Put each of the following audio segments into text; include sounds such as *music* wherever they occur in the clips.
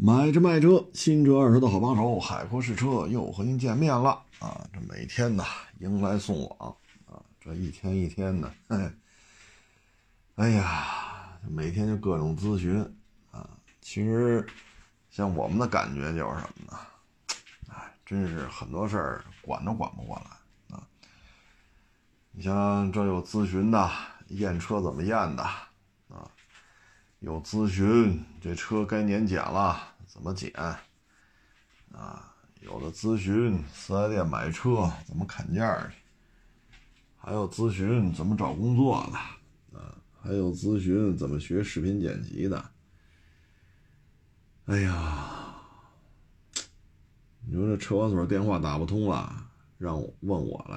买车卖车，新车二手的好帮手，海阔试车又和您见面了啊！这每天呢，迎来送往啊，这一天一天的，*laughs* 哎，哎呀，每天就各种咨询啊。其实，像我们的感觉就是什么呢？哎，真是很多事儿管都管不过来啊。你像这有咨询的，验车怎么验的？有咨询，这车该年检了，怎么检？啊，有的咨询四 S 店买车怎么砍价去？还有咨询怎么找工作的？啊，还有咨询怎么学视频剪辑的？哎呀，你说这车管所电话打不通了，让我问我来，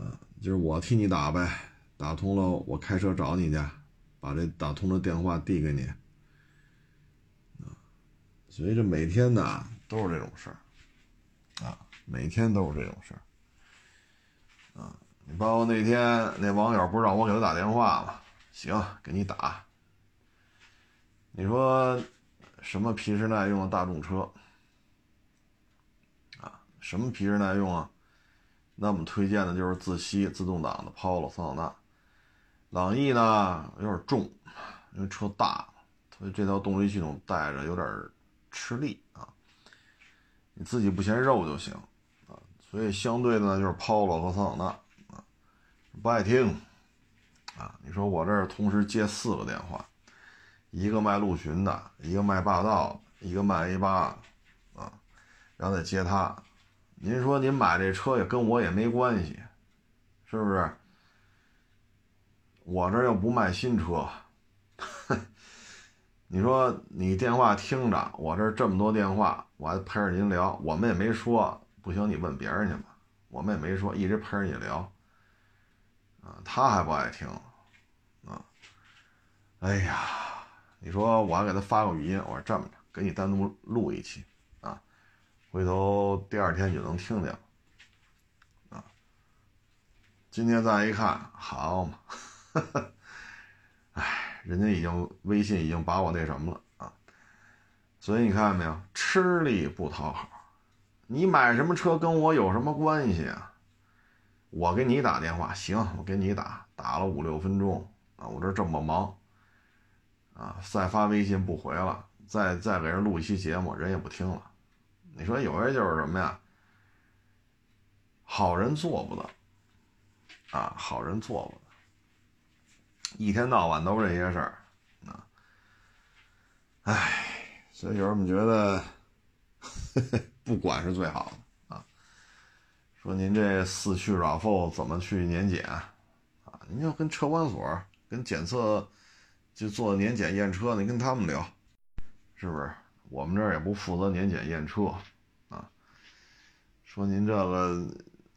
啊，就是我替你打呗，打通了我开车找你去。把这打通的电话递给你，啊，所以这每天呢都是这种事儿，啊，每天都是这种事儿，啊，你包括那天那网友不是让我给他打电话吗？行，给你打。你说什么皮实耐用的大众车，啊，什么皮实耐用啊？那我们推荐的就是自吸自动挡的 Polo 桑塔纳。朗逸呢有点重，因为车大，所以这套动力系统带着有点吃力啊。你自己不嫌肉就行啊。所以相对的呢就是 Polo 和桑塔纳啊，不爱听啊。你说我这儿同时接四个电话，一个卖陆巡的，一个卖霸道，一个卖 A 八啊，然后再接他。您说您买这车也跟我也没关系，是不是？我这又不卖新车，你说你电话听着，我这这么多电话，我还陪着您聊，我们也没说不行，你问别人去吧，我们也没说一直陪着你聊，啊，他还不爱听，啊，哎呀，你说我还给他发个语音，我说这么着，给你单独录一期，啊，回头第二天就能听见了，啊，今天再一看，好嘛。*laughs* 哎，人家已经微信已经把我那什么了啊，所以你看见没有，吃力不讨好。你买什么车跟我有什么关系啊？我给你打电话，行，我给你打，打了五六分钟啊，我这这么忙啊，再发微信不回了，再再给人录一期节目，人也不听了。你说有人就是什么呀？好人做不得啊，好人做不得。一天到晚都是这些事儿，啊，唉，所以有时候我们觉得 *laughs* 不管是最好的啊。说您这四驱 RAV4 怎么去年检啊？您要跟车管所、跟检测就做年检验车，你跟他们聊，是不是？我们这儿也不负责年检验车啊。说您这个，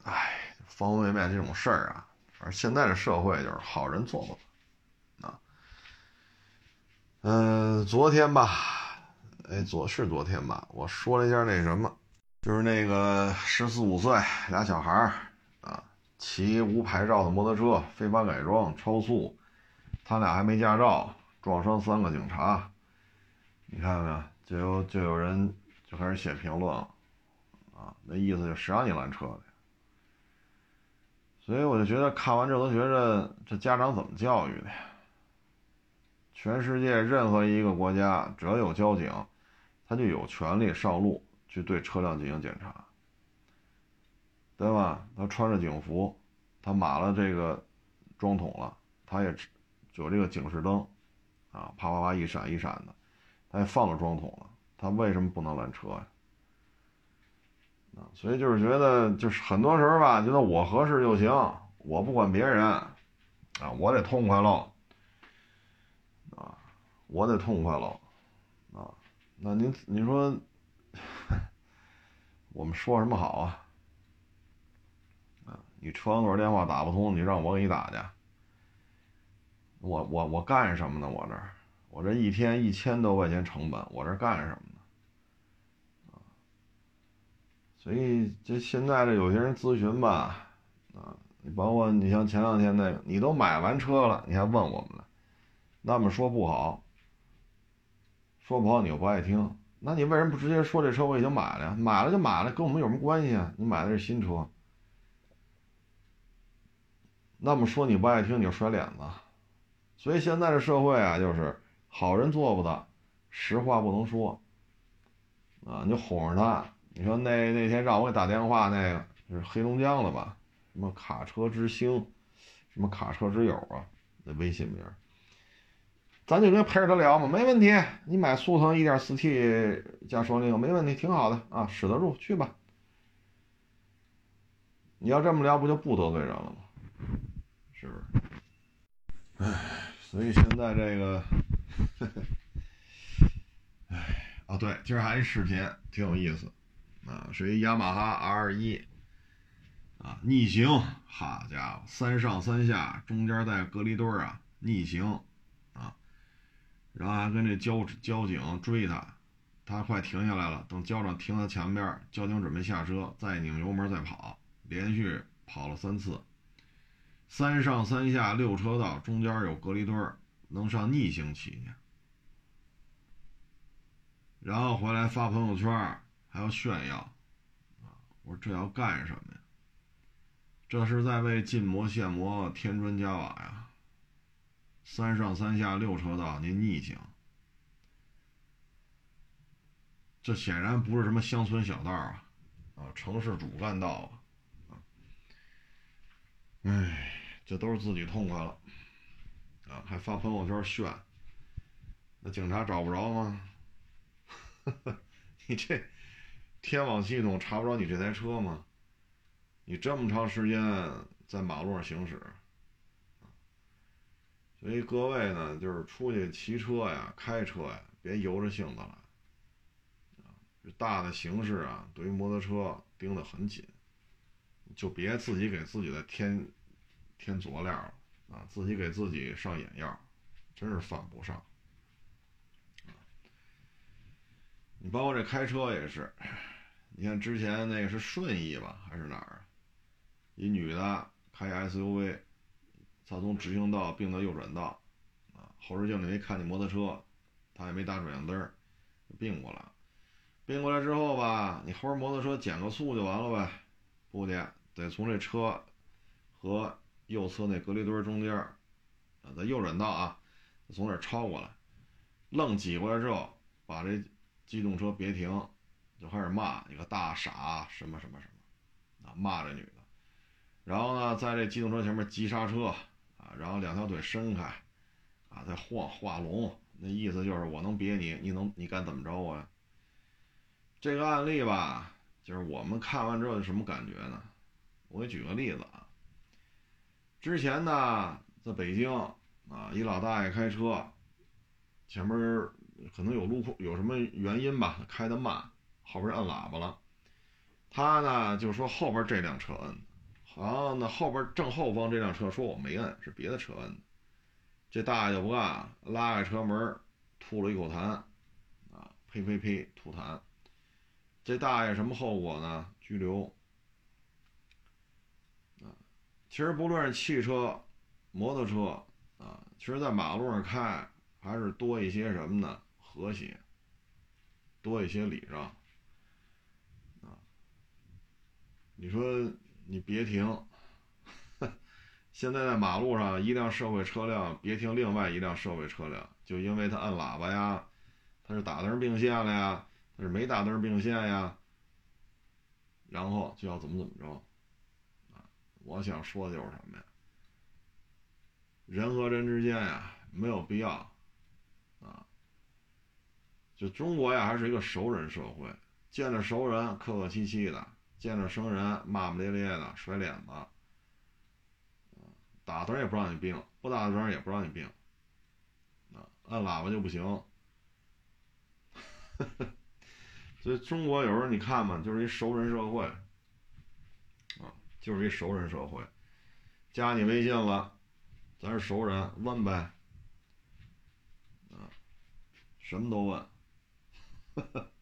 唉，方方面面这种事儿啊，反正现在这社会就是好人做不。嗯，昨天吧，哎，昨是昨天吧，我说了一下那什么，就是那个十四五岁俩小孩儿啊，骑无牌照的摩托车，非法改装，超速，他俩还没驾照，撞伤三个警察，你看到没有，就有就有人就开始写评论了，啊，那意思就谁让你拦车的？所以我就觉得看完这都觉得这家长怎么教育的呀？全世界任何一个国家，只要有交警，他就有权利上路去对车辆进行检查，对吧？他穿着警服，他码了这个桩桶了，他也有这个警示灯，啊，啪啪啪一闪一闪的，他也放了桩桶了，他为什么不能拦车呀？啊，所以就是觉得，就是很多时候吧，觉得我合适就行，我不管别人，啊，我得痛快喽。我得痛快了，啊，那您你说，*laughs* 我们说什么好啊？啊，你车管所电话打不通，你让我给你打去，我我我干什么呢？我这我这一天一千多块钱成本，我这干什么呢？啊，所以这现在这有些人咨询吧，啊，你包括你像前两天那个，你都买完车了，你还问我们了，那么说不好。说不好你又不爱听，那你为什么不直接说这车我已经买了呀？买了就买了，跟我们有什么关系啊？你买的是新车，那么说你不爱听你就甩脸子，所以现在这社会啊，就是好人做不得，实话不能说，啊，你就哄着他。你说那那天让我给打电话那个是黑龙江的吧？什么卡车之星，什么卡车之友啊？那微信名，咱就跟陪着他聊嘛，没问题。你买速腾 1.4T 加双离合没问题，挺好的啊，使得住，去吧。你要这么聊，不就不得罪人了吗？是不是？唉，所以现在这个，*laughs* 唉，哦对，今儿还一视频，挺有意思。啊，是一雅马哈 R 一，啊，逆行，好家伙，三上三下，中间带隔离墩啊，逆行，啊，然后还跟这交交警追他，他快停下来了，等交警停在前边，交警准备下车，再拧油门再跑，连续跑了三次，三上三下六车道，中间有隔离墩，能上逆行骑去，然后回来发朋友圈。还要炫耀，啊！我说这要干什么呀？这是在为禁摩限摩添砖加瓦呀！三上三下六车道，您逆行，这显然不是什么乡村小道啊，啊，城市主干道啊！哎，这都是自己痛快了，啊，还发朋友圈炫，那警察找不着吗？*laughs* 你这。天网系统查不着你这台车吗？你这么长时间在马路上行驶，所以各位呢，就是出去骑车呀、开车呀，别由着性子来。大的形势啊，对于摩托车盯得很紧，就别自己给自己的添添佐料了啊，自己给自己上眼药，真是犯不上。你包括这开车也是。你看之前那个是顺义吧，还是哪儿？一女的开 SUV，他从直行道并到右转道，啊，后视镜里没看见摩托车，他也没打转向灯，并过来。并过来之后吧，你后边摩托车减个速就完了呗？不的，得从这车和右侧那隔离墩中间，啊，在右转道啊，从那超过来，愣挤过来之后，把这机动车别停。就开始骂你个大傻什么什么什么，啊骂这女的，然后呢，在这机动车前面急刹车，啊，然后两条腿伸开，啊，再晃画龙，那意思就是我能别你，你能你敢怎么着我呀？这个案例吧，就是我们看完之后什么感觉呢？我给举个例子啊，之前呢，在北京啊，一老大爷开车，前面可能有路况有什么原因吧，开的慢。后边摁喇叭了，他呢就说后边这辆车摁，好那后边正后方这辆车说我没摁，是别的车摁的。这大爷就不干，拉开车门，吐了一口痰，啊，呸呸呸，吐痰。这大爷什么后果呢？拘留。啊，其实不论是汽车、摩托车，啊，其实在马路上开还是多一些什么呢？和谐，多一些礼让。你说你别停，*laughs* 现在在马路上一辆社会车辆别停，另外一辆社会车辆就因为他按喇叭呀，他是打灯并线了呀，他是没打灯并线呀，然后就要怎么怎么着，我想说的就是什么呀？人和人之间呀，没有必要，啊，就中国呀还是一个熟人社会，见着熟人客客气气的。见着生人骂骂咧咧的甩脸子，打灯也不让你并，不打灯也不让你并，啊，按喇叭就不行。*laughs* 所以中国有时候你看嘛，就是一熟人社会，啊，就是一熟人社会，加你微信了，咱是熟人，问呗，啊，什么都问。*laughs*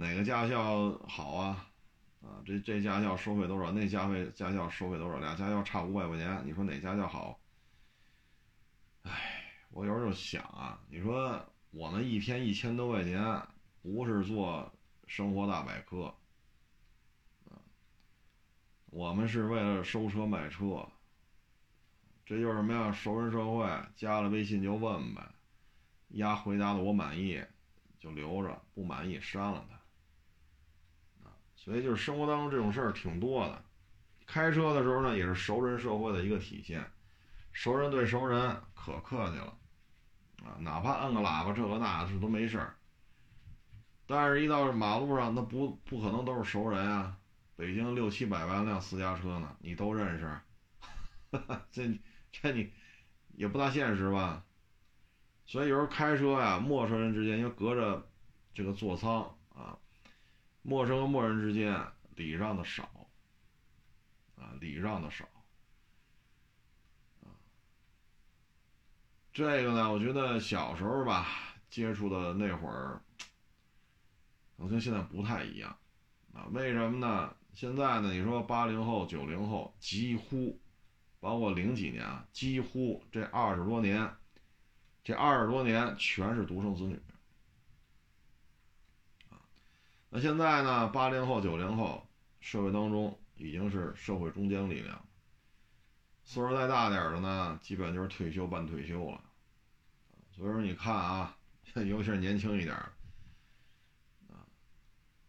哪个驾校好啊？啊，这这驾校收费多少？那驾费驾校收费多少？俩驾校差五百块钱，你说哪家校好？哎，我有时候就想啊，你说我们一天一千多块钱，不是做生活大百科，我们是为了收车卖车。这就是什么呀？熟人社会，加了微信就问呗，丫回答的我满意，就留着；不满意删了他。所以就是生活当中这种事儿挺多的。开车的时候呢，也是熟人社会的一个体现，熟人对熟人可客气了，啊，哪怕按个喇叭这个那是都没事儿。但是，一到马路上，那不不可能都是熟人啊。北京六七百万辆私家车呢，你都认识，*laughs* 这。这你也不大现实吧？所以有时候开车呀，陌生人之间因为隔着这个座舱啊，陌生和陌生之间礼让的少啊，礼让的少啊。这个呢，我觉得小时候吧接触的那会儿，我跟现在不太一样啊。为什么呢？现在呢，你说八零后、九零后几乎。包括零几年啊，几乎这二十多年，这二十多年全是独生子女啊。那现在呢，八零后、九零后，社会当中已经是社会中坚力量，岁数再大点的呢，基本就是退休半退休了。所以说，你看啊，*laughs* 尤其是年轻一点啊，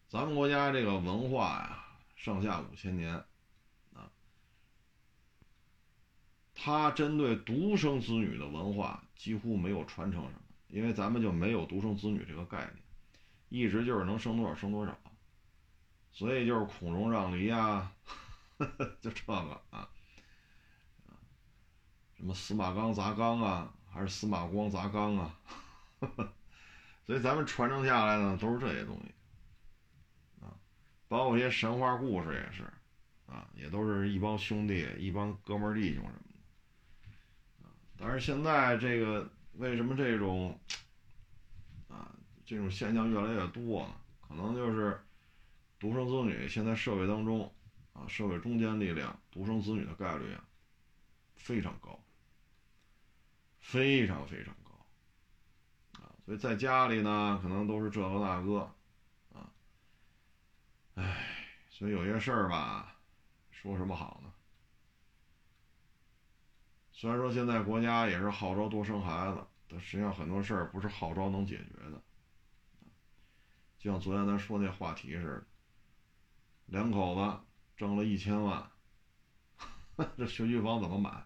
咱们国家这个文化呀，上下五千年。他针对独生子女的文化几乎没有传承什么，因为咱们就没有独生子女这个概念，一直就是能生多少生多少，所以就是孔融让梨啊，*laughs* 就这个啊，什么司马刚砸缸啊，还是司马光砸缸啊，*laughs* 所以咱们传承下来的都是这些东西，啊，包括一些神话故事也是，啊，也都是一帮兄弟、一帮哥们弟兄什么的。但是现在这个为什么这种这种现象越来越多呢？可能就是独生子女现在社会当中啊社会中坚力量独生子女的概率啊非常高，非常非常高啊！所以在家里呢可能都是这个那个啊，唉，所以有些事儿吧，说什么好呢？虽然说现在国家也是号召多生孩子，但实际上很多事儿不是号召能解决的。就像昨天咱说那话题似的，两口子挣了一千万，*laughs* 这学区房怎么买？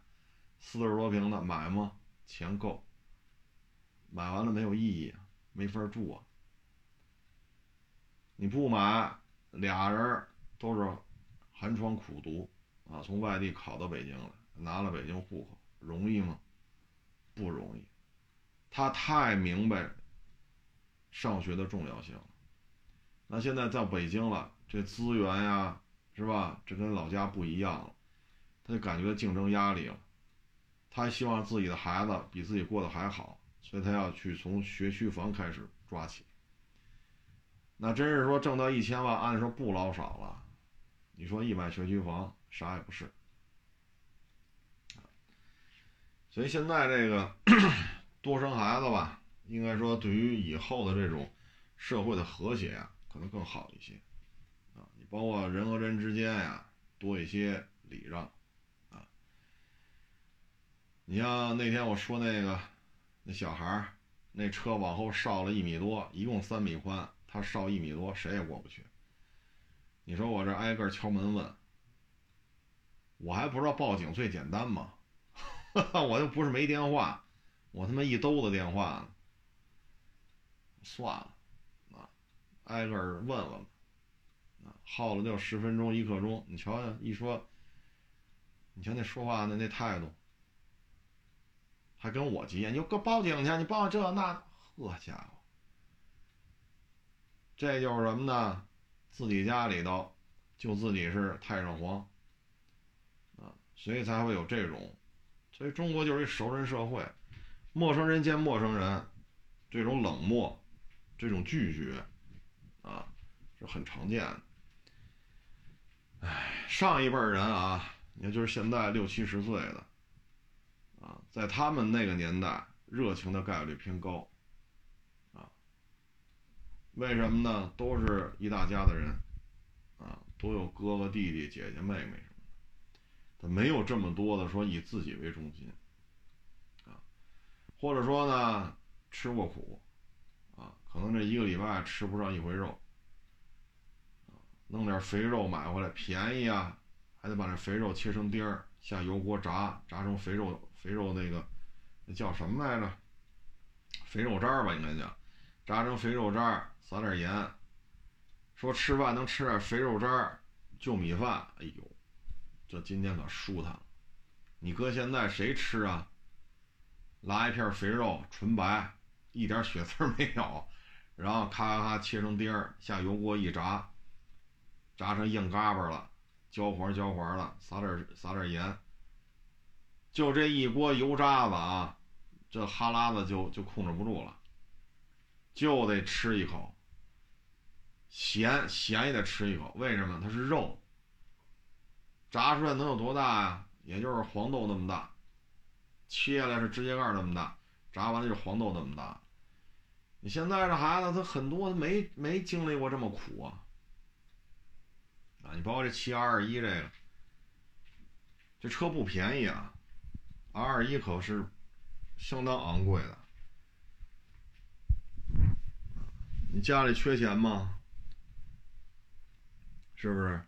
四十多平的买吗？钱够，买完了没有意义，没法住啊。你不买，俩人都是寒窗苦读啊，从外地考到北京来，拿了北京户口。容易吗？不容易。他太明白上学的重要性了。那现在在北京了，这资源呀，是吧？这跟老家不一样了，他就感觉竞争压力了。他希望自己的孩子比自己过得还好，所以他要去从学区房开始抓起。那真是说挣到一千万，按说不老少了。你说一买学区房，啥也不是。所以现在这个 *clears throat* 多生孩子吧，应该说对于以后的这种社会的和谐啊，可能更好一些啊。你包括人和人之间呀，多一些礼让啊。你像那天我说那个那小孩，那车往后稍了一米多，一共三米宽，他稍一米多，谁也过不去。你说我这挨个敲门问，我还不知道报警最简单吗？*laughs* 我又不是没电话，我他妈一兜子电话。算了，挨个问问，啊，耗了就十分钟一刻钟。你瞧瞧，一说，你瞧那说话的那态度，还跟我急眼，你就报警去，你报这那，呵家伙，这就是什么呢？自己家里头就自己是太上皇，啊，所以才会有这种。所以中国就是一熟人社会，陌生人见陌生人，这种冷漠，这种拒绝，啊，是很常见的。哎，上一辈人啊，你看就是现在六七十岁的，啊，在他们那个年代，热情的概率偏高，啊为什么呢？都是一大家的人，啊，都有哥哥、弟弟、姐姐、妹妹什么的，他没有这么多的说以自己为中心，啊，或者说呢，吃过苦，可能这一个礼拜吃不上一回肉，弄点肥肉买回来便宜啊，还得把这肥肉切成丁儿，下油锅炸，炸成肥肉，肥肉那个那叫什么来着？肥肉渣吧，应该叫，炸成肥肉渣。撒点盐，说吃饭能吃点肥肉渣，就米饭。哎呦，这今天可舒坦了。你搁现在谁吃啊？拉一片肥肉，纯白，一点血丝没有，然后咔咔咔切成丁儿，下油锅一炸，炸成硬嘎巴了，焦黄焦黄了，撒点撒点盐，就这一锅油渣子啊，这哈喇子就就控制不住了，就得吃一口。咸咸也得吃一口，为什么？它是肉，炸出来能有多大呀？也就是黄豆那么大，切下来是指甲盖那么大，炸完了就是黄豆那么大。你现在这孩子他很多没没经历过这么苦啊！啊，你包括这七二一这个，这车不便宜啊，R 二一可是相当昂贵的。你家里缺钱吗？是不是？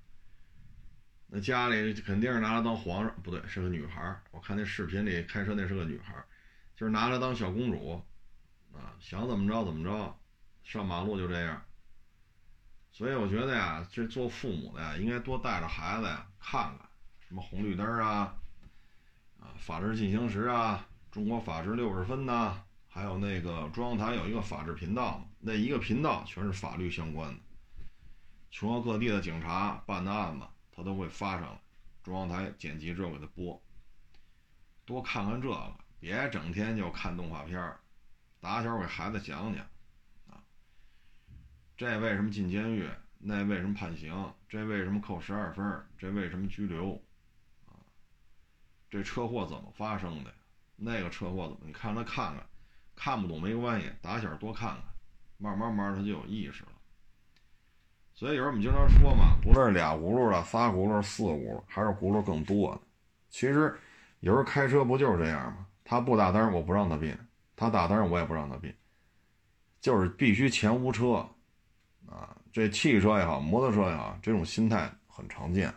那家里肯定是拿它当皇上，不对，是个女孩。我看那视频里开车那是个女孩，就是拿它当小公主，啊，想怎么着怎么着，上马路就这样。所以我觉得呀，这做父母的呀，应该多带着孩子呀看看什么红绿灯啊，啊，法制进行时啊，中国法制六十分呐，还有那个中央台有一个法制频道，那一个频道全是法律相关的。全国各地的警察办的案子，他都会发上来，中央台剪辑之后给他播。多看看这个，别整天就看动画片儿，打小给孩子讲讲，啊，这为什么进监狱？那为什么判刑？这为什么扣十二分？这为什么拘留？啊，这车祸怎么发生的？那个车祸怎么？你看他看看，看不懂没关系，打小多看看，慢慢慢他就有意识了。所以有时候我们经常说嘛，不论是俩轱辘的、仨轱辘、四轱辘，还是轱辘更多的，其实有时候开车不就是这样吗？他不打灯，我不让他变；他打灯，我也不让他并，就是必须前无车啊。这汽车也好，摩托车也好，这种心态很常见。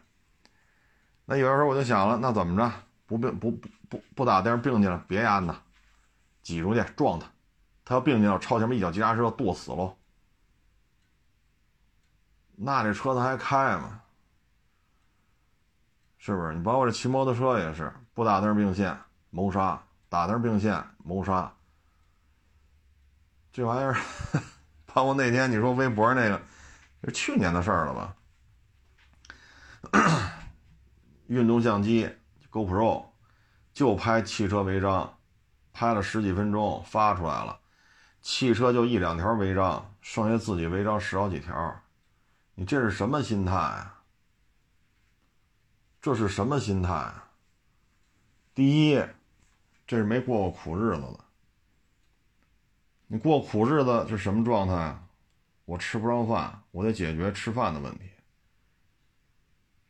那有的时候我就想了，那怎么着？不并不不不不打灯并进来，别按呢，挤出去撞他，他要并进来，超前面一脚急刹车，跺死喽。那这车他还开吗？是不是？你包括这骑摩托车也是，不打灯并线谋杀，打灯并线谋杀。这玩意儿，包括那天你说微博那个，是去年的事儿了吧？运动相机 GoPro 就拍汽车违章，拍了十几分钟发出来了，汽车就一两条违章，剩下自己违章十好几条。你这是什么心态啊？这是什么心态啊？第一，这是没过过苦日子的。你过苦日子是什么状态？我吃不上饭，我得解决吃饭的问题。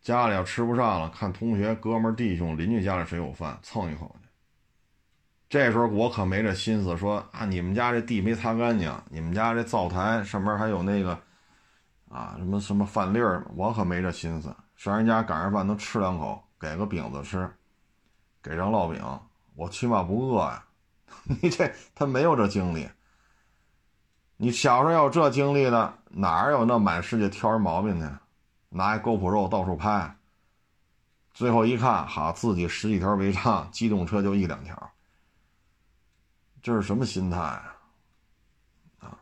家里要吃不上了，看同学、哥们、弟兄、邻居家里谁有饭，蹭一口去。这时候我可没这心思说啊，你们家这地没擦干净，你们家这灶台上面还有那个。啊，什么什么饭粒儿，我可没这心思。上人家赶上饭能吃两口，给个饼子吃，给张烙饼，我起码不饿呀。*laughs* 你这他没有这精力。你小时候要有这经历的，哪有那满世界挑人毛病去？拿一 GoPro 到处拍，最后一看，好，自己十几条违章，机动车就一两条，这是什么心态啊？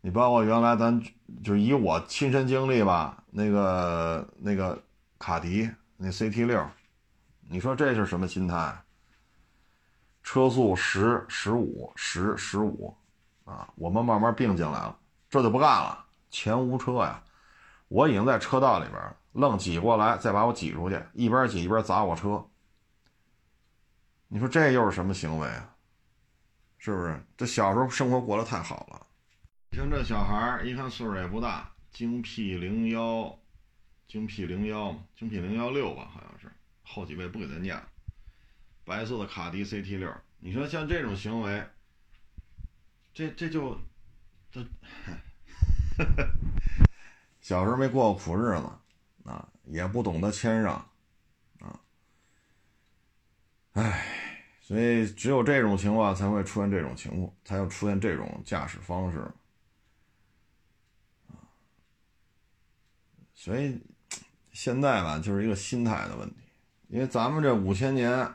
你包括原来咱就以我亲身经历吧，那个那个卡迪那 CT 六，你说这是什么心态？车速十、十五、十、十五，啊，我们慢慢并进来了，这就不干了，前无车呀，我已经在车道里边，愣挤过来，再把我挤出去，一边挤一边砸我车，你说这又是什么行为啊？是不是？这小时候生活过得太好了。像这小孩，一看岁数也不大，京 P 零幺，京 P 零幺，京 P 零幺六吧，好像是后几位不给他念。白色的卡迪 CT 六，你说像这种行为，这这就这，*laughs* 小时候没过过苦日子啊，也不懂得谦让啊，唉，所以只有这种情况才会出现这种情况，才会出现这种驾驶方式。所以，现在吧，就是一个心态的问题。因为咱们这五千年，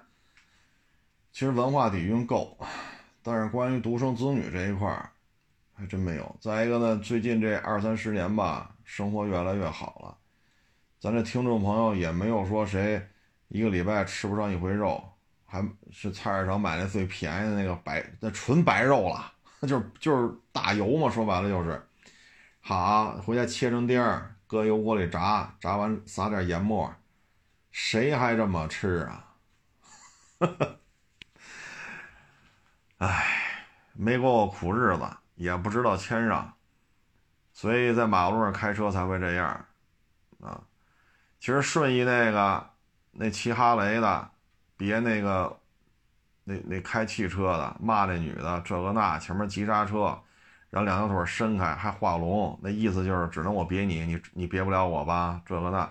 其实文化底蕴够，但是关于独生子女这一块儿，还真没有。再一个呢，最近这二三十年吧，生活越来越好了，咱这听众朋友也没有说谁一个礼拜吃不上一回肉，还是菜市场买那最便宜的那个白，那纯白肉了，*laughs* 就是就是大油嘛，说白了就是，好回家切成丁儿。搁油锅里炸，炸完撒点盐末，谁还这么吃啊？*laughs* 哎，没过过苦日子，也不知道谦让，所以在马路上开车才会这样啊。其实顺义那个那骑哈雷的，别那个那那开汽车的骂那女的这个那，前面急刹车。让两条腿伸开，还画龙，那意思就是只能我别你，你你别不了我吧？这个那，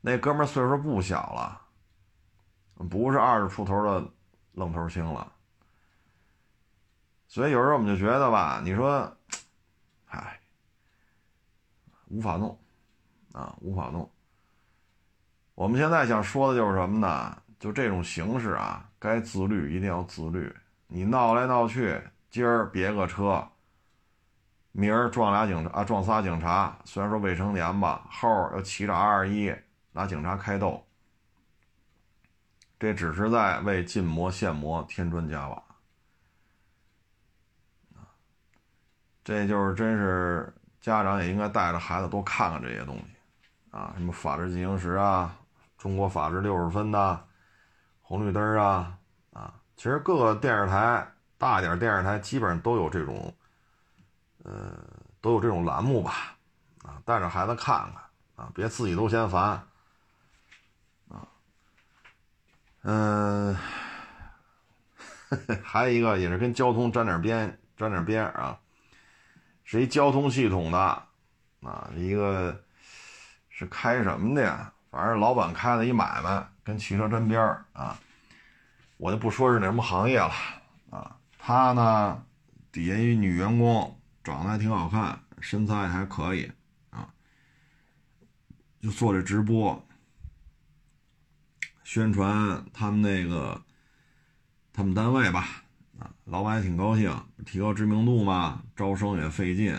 那哥们岁数不小了，不是二十出头的愣头青了。所以有时候我们就觉得吧，你说，唉，无法弄啊，无法弄。我们现在想说的就是什么呢？就这种形式啊，该自律一定要自律。你闹来闹去，今儿别个车。明儿撞俩警察啊，撞仨警察。虽然说未成年吧，后又骑着 R 二一拿警察开斗，这只是在为禁摩限摩添砖加瓦这就是真是家长也应该带着孩子多看看这些东西啊，什么《法制进行时》啊，《中国法制六十分》呐，红绿灯啊啊，其实各个电视台大点电视台基本上都有这种。呃，都有这种栏目吧，啊，带着孩子看看啊，别自己都嫌烦，啊，嗯，*laughs* 还有一个也是跟交通沾点边，沾点边啊，是一交通系统的，啊，一个是开什么的呀？反正老板开了一买卖，跟汽车沾边儿啊，我就不说是那什么行业了，啊，他呢底下一女员工。长得还挺好看，身材也还可以啊，就做这直播，宣传他们那个他们单位吧，老板也挺高兴，提高知名度嘛，招生也费劲，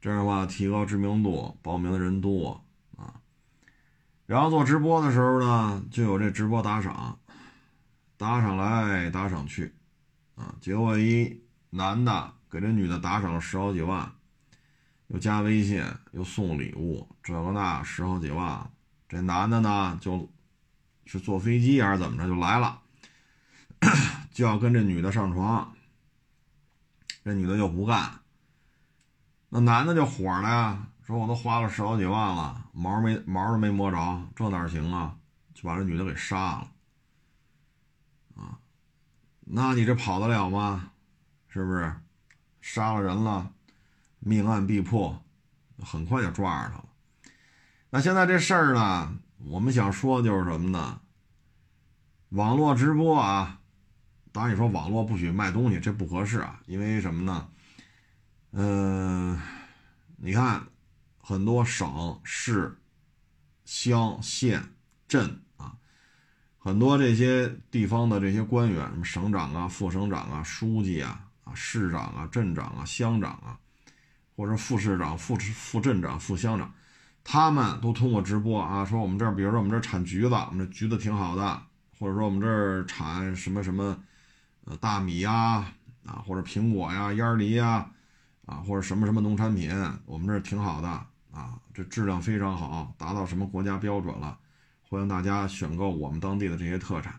这样的话提高知名度，报名的人多啊，然后做直播的时候呢，就有这直播打赏，打赏来打赏去，啊，结果一男的。给这女的打赏了十好几万，又加微信，又送礼物，这个那十好几万。这男的呢，就是坐飞机还是怎么着就来了，就要跟这女的上床。这女的就不干，那男的就火了呀，说我都花了十好几万了，毛没毛都没摸着，这哪行啊？就把这女的给杀了。啊，那你这跑得了吗？是不是？杀了人了，命案必破，很快就抓着他了。那现在这事儿呢，我们想说的就是什么呢？网络直播啊，当然你说网络不许卖东西，这不合适啊，因为什么呢？嗯，你看很多省市、乡县镇啊，很多这些地方的这些官员，什么省长啊、副省长啊、书记啊。啊，市长啊，镇长啊，乡长啊，或者副市长、副副镇长、副乡长，他们都通过直播啊，说我们这儿，比如说我们这儿产橘子，我们这橘子挺好的，或者说我们这儿产什么什么，呃，大米呀，啊，或者苹果呀、烟梨呀，啊，或者什么什么农产品，我们这挺好的啊，这质量非常好，达到什么国家标准了，欢迎大家选购我们当地的这些特产。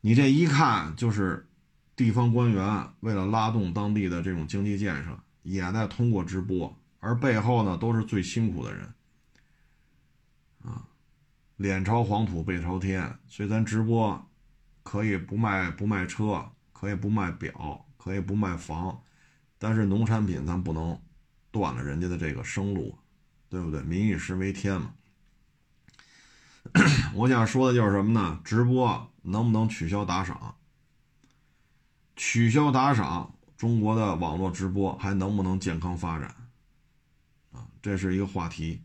你这一看就是。地方官员为了拉动当地的这种经济建设，也在通过直播，而背后呢都是最辛苦的人，啊，脸朝黄土背朝天，所以咱直播可以不卖不卖车，可以不卖表，可以不卖房，但是农产品咱不能断了人家的这个生路，对不对？民以食为天嘛。*coughs* 我想说的就是什么呢？直播能不能取消打赏？取消打赏，中国的网络直播还能不能健康发展？啊，这是一个话题。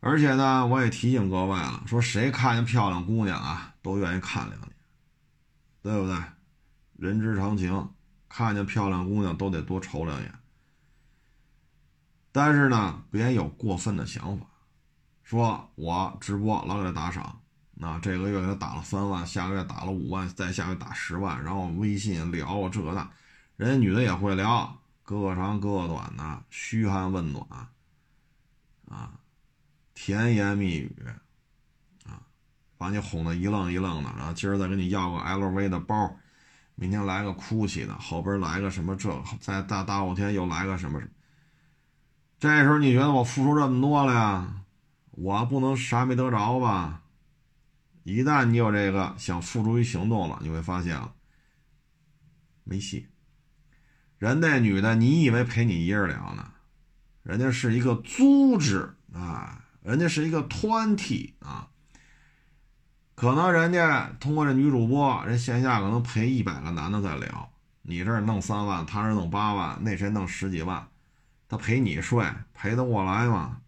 而且呢，我也提醒各位了，说谁看见漂亮姑娘啊，都愿意看两眼，对不对？人之常情，看见漂亮姑娘都得多瞅两眼。但是呢，别有过分的想法。说我直播老给他打赏，那这个月给他打了三万，下个月打了五万，再下个月打十万，然后微信聊这个那，人家女的也会聊，哥长哥短的，嘘寒问暖，啊，甜言蜜语，啊，把你哄得一愣一愣的，然后今儿再给你要个 LV 的包，明天来个哭泣的，后边来个什么这，再大大后天又来个什么什么，这时候你觉得我付出这么多了呀？我不能啥没得着吧？一旦你有这个想付诸于行动了，你会发现啊，没戏。人那女的，你以为陪你一人聊呢？人家是一个组织啊，人家是一个团体啊。可能人家通过这女主播，人线下可能陪一百个男的在聊。你这儿弄三万，他这弄八万，那谁弄十几万？他陪你睡，陪得过来吗？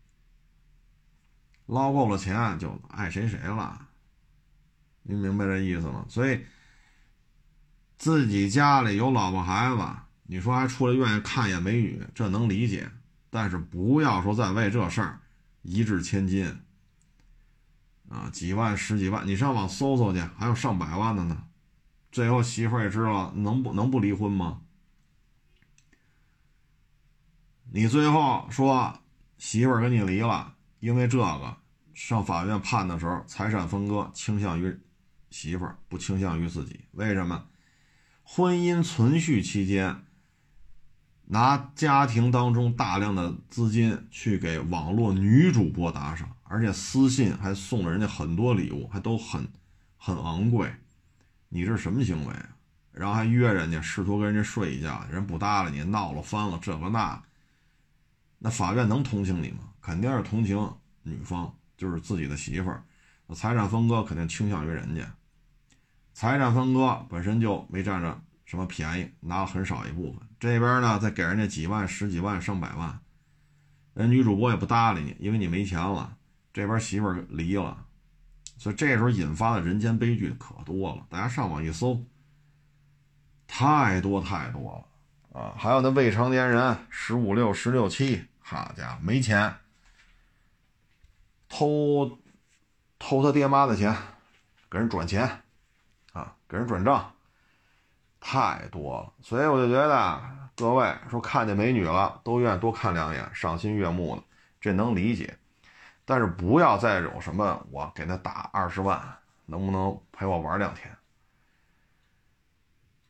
捞够了钱就爱谁谁了，您明白这意思吗？所以自己家里有老婆孩子，你说还出来愿意看一眼美女，这能理解。但是不要说再为这事儿一掷千金啊，几万十几万，你上网搜搜去，还有上百万的呢。最后媳妇儿也知道了，能不能不离婚吗？你最后说媳妇儿跟你离了，因为这个。上法院判的时候，财产分割倾向于媳妇儿，不倾向于自己。为什么？婚姻存续期间，拿家庭当中大量的资金去给网络女主播打赏，而且私信还送了人家很多礼物，还都很很昂贵。你这是什么行为？然后还约人家，试图跟人家睡一觉，人不搭理你，闹了翻了这个那，那法院能同情你吗？肯定是同情女方。就是自己的媳妇儿，财产分割肯定倾向于人家。财产分割本身就没占着什么便宜，拿了很少一部分。这边呢，再给人家几万、十几万、上百万，人女主播也不搭理你，因为你没钱了。这边媳妇儿离了，所以这时候引发的人间悲剧可多了。大家上网一搜，太多太多了啊！还有那未成年人，十五六、十六七，好家伙，没钱。偷偷他爹妈的钱，给人转钱，啊，给人转账，太多了。所以我就觉得，各位说看见美女了，都愿意多看两眼，赏心悦目的，这能理解。但是不要再有什么我给他打二十万，能不能陪我玩两天？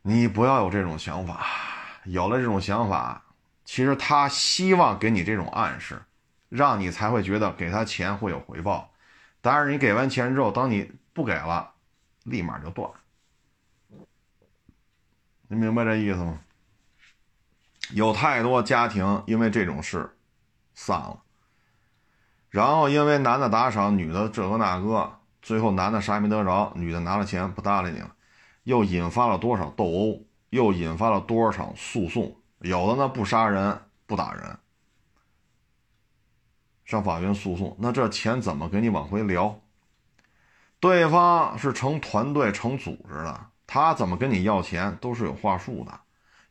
你不要有这种想法。有了这种想法，其实他希望给你这种暗示。让你才会觉得给他钱会有回报，但是你给完钱之后，当你不给了，立马就断。你明白这意思吗？有太多家庭因为这种事散了，然后因为男的打赏，女的这个那个，最后男的啥也没得着，女的拿了钱不搭理你了，又引发了多少斗殴，又引发了多少场诉讼？有的呢不杀人不打人。上法院诉讼，那这钱怎么给你往回聊？对方是成团队、成组织的，他怎么跟你要钱都是有话术的。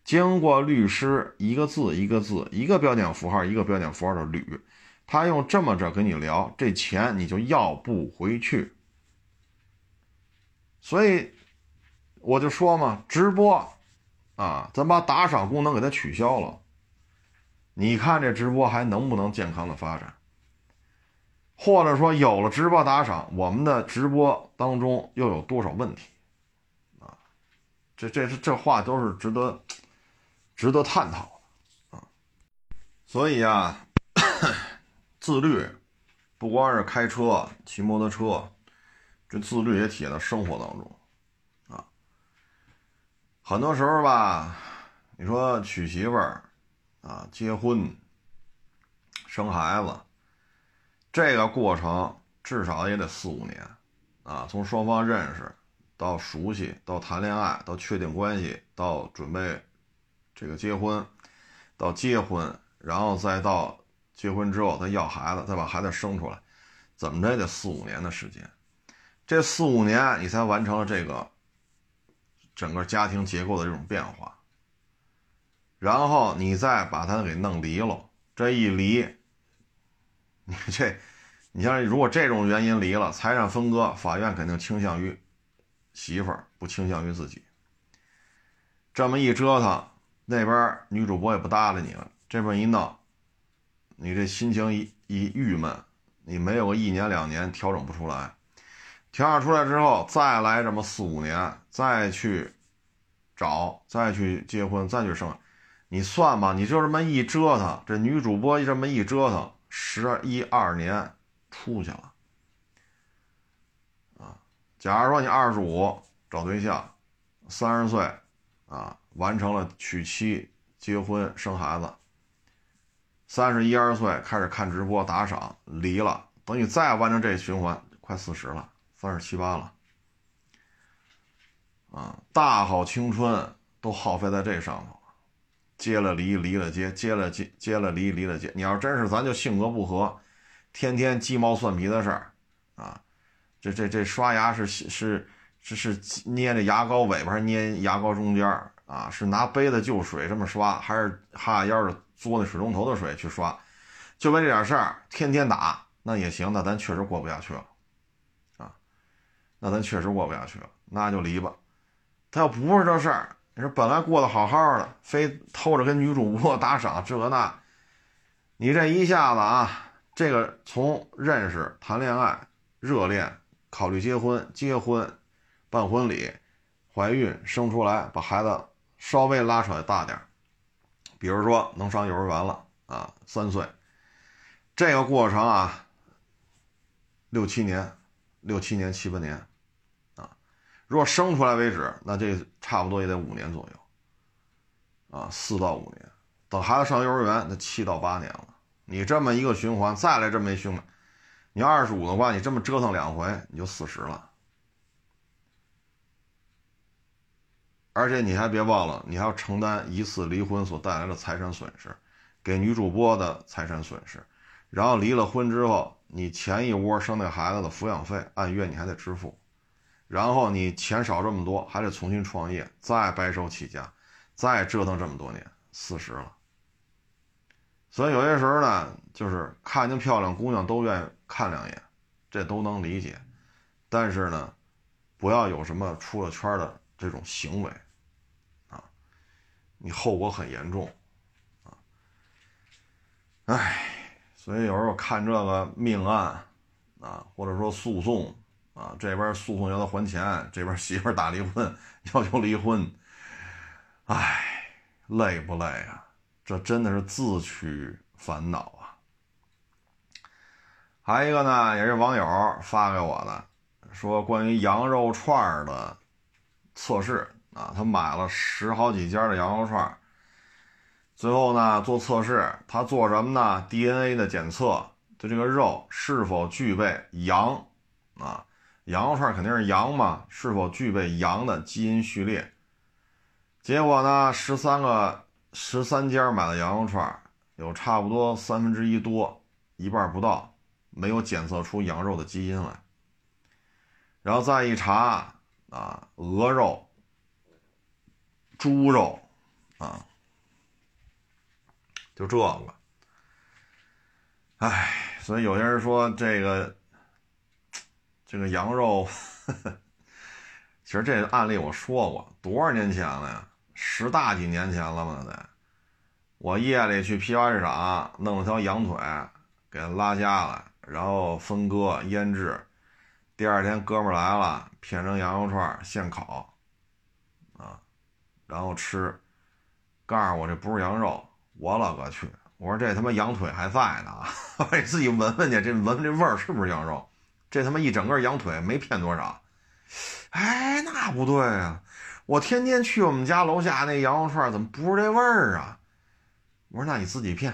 经过律师一个字一个字、一个标点符号一个标点符号的捋，他用这么着跟你聊，这钱你就要不回去。所以我就说嘛，直播啊，咱把打赏功能给它取消了，你看这直播还能不能健康的发展？或者说有了直播打赏，我们的直播当中又有多少问题这？这这这话都是值得值得探讨的啊！所以啊，*coughs* 自律不光是开车、骑摩托车，这自律也体现在生活当中啊。很多时候吧，你说娶媳妇儿啊、结婚、生孩子，这个过程至少也得四五年啊，从双方认识到熟悉，到谈恋爱，到确定关系，到准备这个结婚，到结婚。然后再到结婚之后，再要孩子，再把孩子生出来，怎么着也得四五年的时间。这四五年，你才完成了这个整个家庭结构的这种变化。然后你再把它给弄离了，这一离，你这，你像如果这种原因离了，财产分割，法院肯定倾向于媳妇儿，不倾向于自己。这么一折腾，那边女主播也不搭理你了。这边一闹，你这心情一一郁闷，你没有个一年两年调整不出来，调整出来之后再来这么四五年，再去找，再去结婚，再去生，你算吧，你就这么一折腾，这女主播这么一折腾，十一二年出去了，假如说你二十五找对象，三十岁啊完成了娶妻、结婚、生孩子。三十一二岁开始看直播打赏，离了，等你再完成这循环，快四十了，三十七八了，啊，大好青春都耗费在这上头了，接了离，离了接，接了接，接了离，离了接。你要真是咱就性格不合，天天鸡毛蒜皮的事儿，这这这刷牙是是是是捏着牙膏尾巴，还是捏牙膏中间啊？是拿杯子就水这么刷，还是哈腰的？嘬那水龙头的水去刷，就为这点事儿，天天打那也行，那咱确实过不下去了，啊，那咱确实过不下去了，那就离吧。他要不是这事儿，你说本来过得好好的，非偷着跟女主播打赏这那，你这一下子啊，这个从认识、谈恋爱、热恋、考虑结婚、结婚、办婚礼、怀孕、生出来，把孩子稍微拉扯大点。比如说能上幼儿园了啊，三岁，这个过程啊，六七年，六七年七八年，啊，如果生出来为止，那这差不多也得五年左右，啊，四到五年，等孩子上幼儿园，那七到八年了。你这么一个循环，再来这么一循环，你二十五的话，你这么折腾两回，你就四十了。而且你还别忘了，你还要承担一次离婚所带来的财产损失，给女主播的财产损失，然后离了婚之后，你前一窝生那孩子的抚养费按月你还得支付，然后你钱少这么多，还得重新创业，再白手起家，再折腾这么多年，四十了。所以有些时候呢，就是看见漂亮姑娘都愿意看两眼，这都能理解，但是呢，不要有什么出了圈的这种行为。啊你后果很严重，啊，唉，所以有时候看这个命案，啊，或者说诉讼，啊，这边诉讼要他还钱，这边媳妇打离婚要求离婚，唉，累不累啊？这真的是自取烦恼！还有一个呢，也是网友发给我的，说关于羊肉串的测试。啊，他买了十好几家的羊肉串，最后呢做测试，他做什么呢？DNA 的检测，对这个肉是否具备羊啊？羊肉串肯定是羊嘛，是否具备羊的基因序列？结果呢，十三个十三家买的羊肉串，有差不多三分之一多，一半不到，没有检测出羊肉的基因来。然后再一查啊，鹅肉。猪肉，啊，就这个，唉，所以有些人说这个，这个羊肉，*laughs* 其实这个案例我说过多少年前了呀？十大几年前了吧？得，我夜里去批发市场弄了条羊腿，给它拉家来，然后分割腌制，第二天哥们来了，片成羊肉串现烤。啊然后吃，告诉我这不是羊肉，我勒个去！我说这他妈羊腿还在呢，*laughs* 我你自己闻闻去，这闻闻这味儿是不是羊肉？这他妈一整个羊腿没骗多少。哎，那不对啊！我天天去我们家楼下那羊肉串，怎么不是这味儿啊？我说那你自己骗，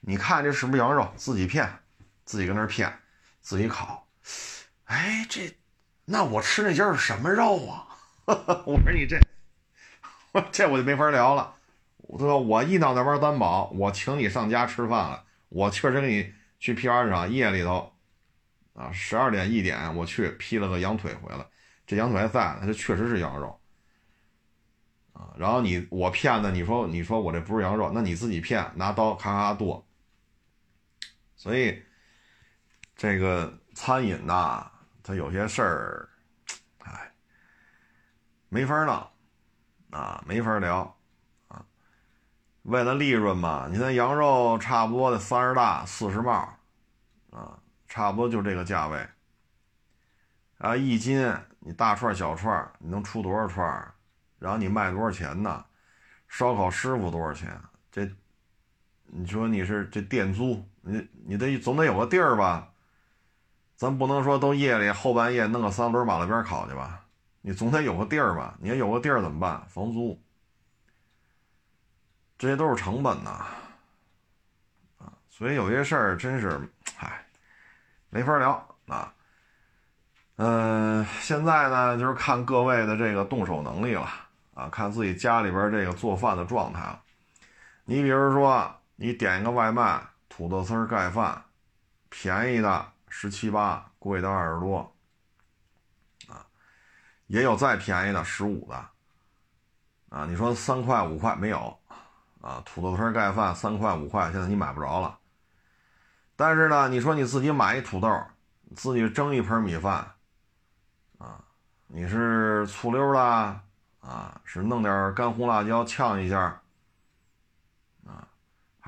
你看这是不是羊肉？自己骗，自己跟那儿骗，自己烤。哎，这那我吃那家是什么肉啊？*laughs* 我说你这，*laughs* 我这我就没法聊了。我说我一脑袋玩担保，我请你上家吃饭了，我确实给你去批发市场夜里头。啊，十二点一点我去批了个羊腿回来，这羊腿还在，它确实是羊肉。啊，然后你我骗的，你说你说我这不是羊肉，那你自己骗，拿刀咔咔剁。所以这个餐饮呐，它有些事儿，哎，没法弄，啊，没法聊，啊，为了利润嘛，你那羊肉差不多得三十大四十磅，啊。差不多就这个价位，啊，一斤你大串小串你能出多少串然后你卖多少钱呢？烧烤师傅多少钱？这，你说你是这店租，你你得总得有个地儿吧？咱不能说都夜里后半夜弄个三轮马路边烤去吧？你总得有个地儿吧？你要有个地儿怎么办？房租，这些都是成本呐，啊，所以有些事儿真是，唉。没法聊啊，嗯，现在呢就是看各位的这个动手能力了啊，看自己家里边这个做饭的状态了。你比如说，你点一个外卖，土豆丝盖饭，便宜的十七八，贵的二十多，啊，也有再便宜的十五的，啊，你说三块五块没有，啊，土豆丝盖饭三块五块，现在你买不着了。但是呢，你说你自己买一土豆，自己蒸一盆米饭，啊，你是醋溜的啊，是弄点干红辣椒呛一下，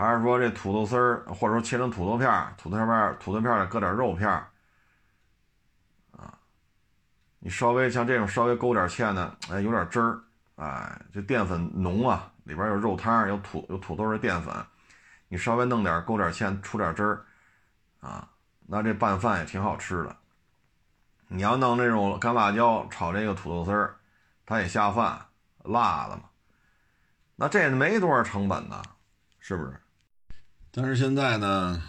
还是说这土豆丝儿，或者说切成土豆片儿土豆片儿土豆片里搁点肉片儿啊，你稍微像这种稍微勾点芡的，哎，有点汁儿，哎，这淀粉浓啊，里边有肉汤，有土有土豆的淀粉，你稍微弄点勾点芡，出点汁儿。啊，那这拌饭也挺好吃的。你要弄那种干辣椒炒这个土豆丝儿，它也下饭，辣的嘛。那这也没多少成本呢，是不是？但是现在呢，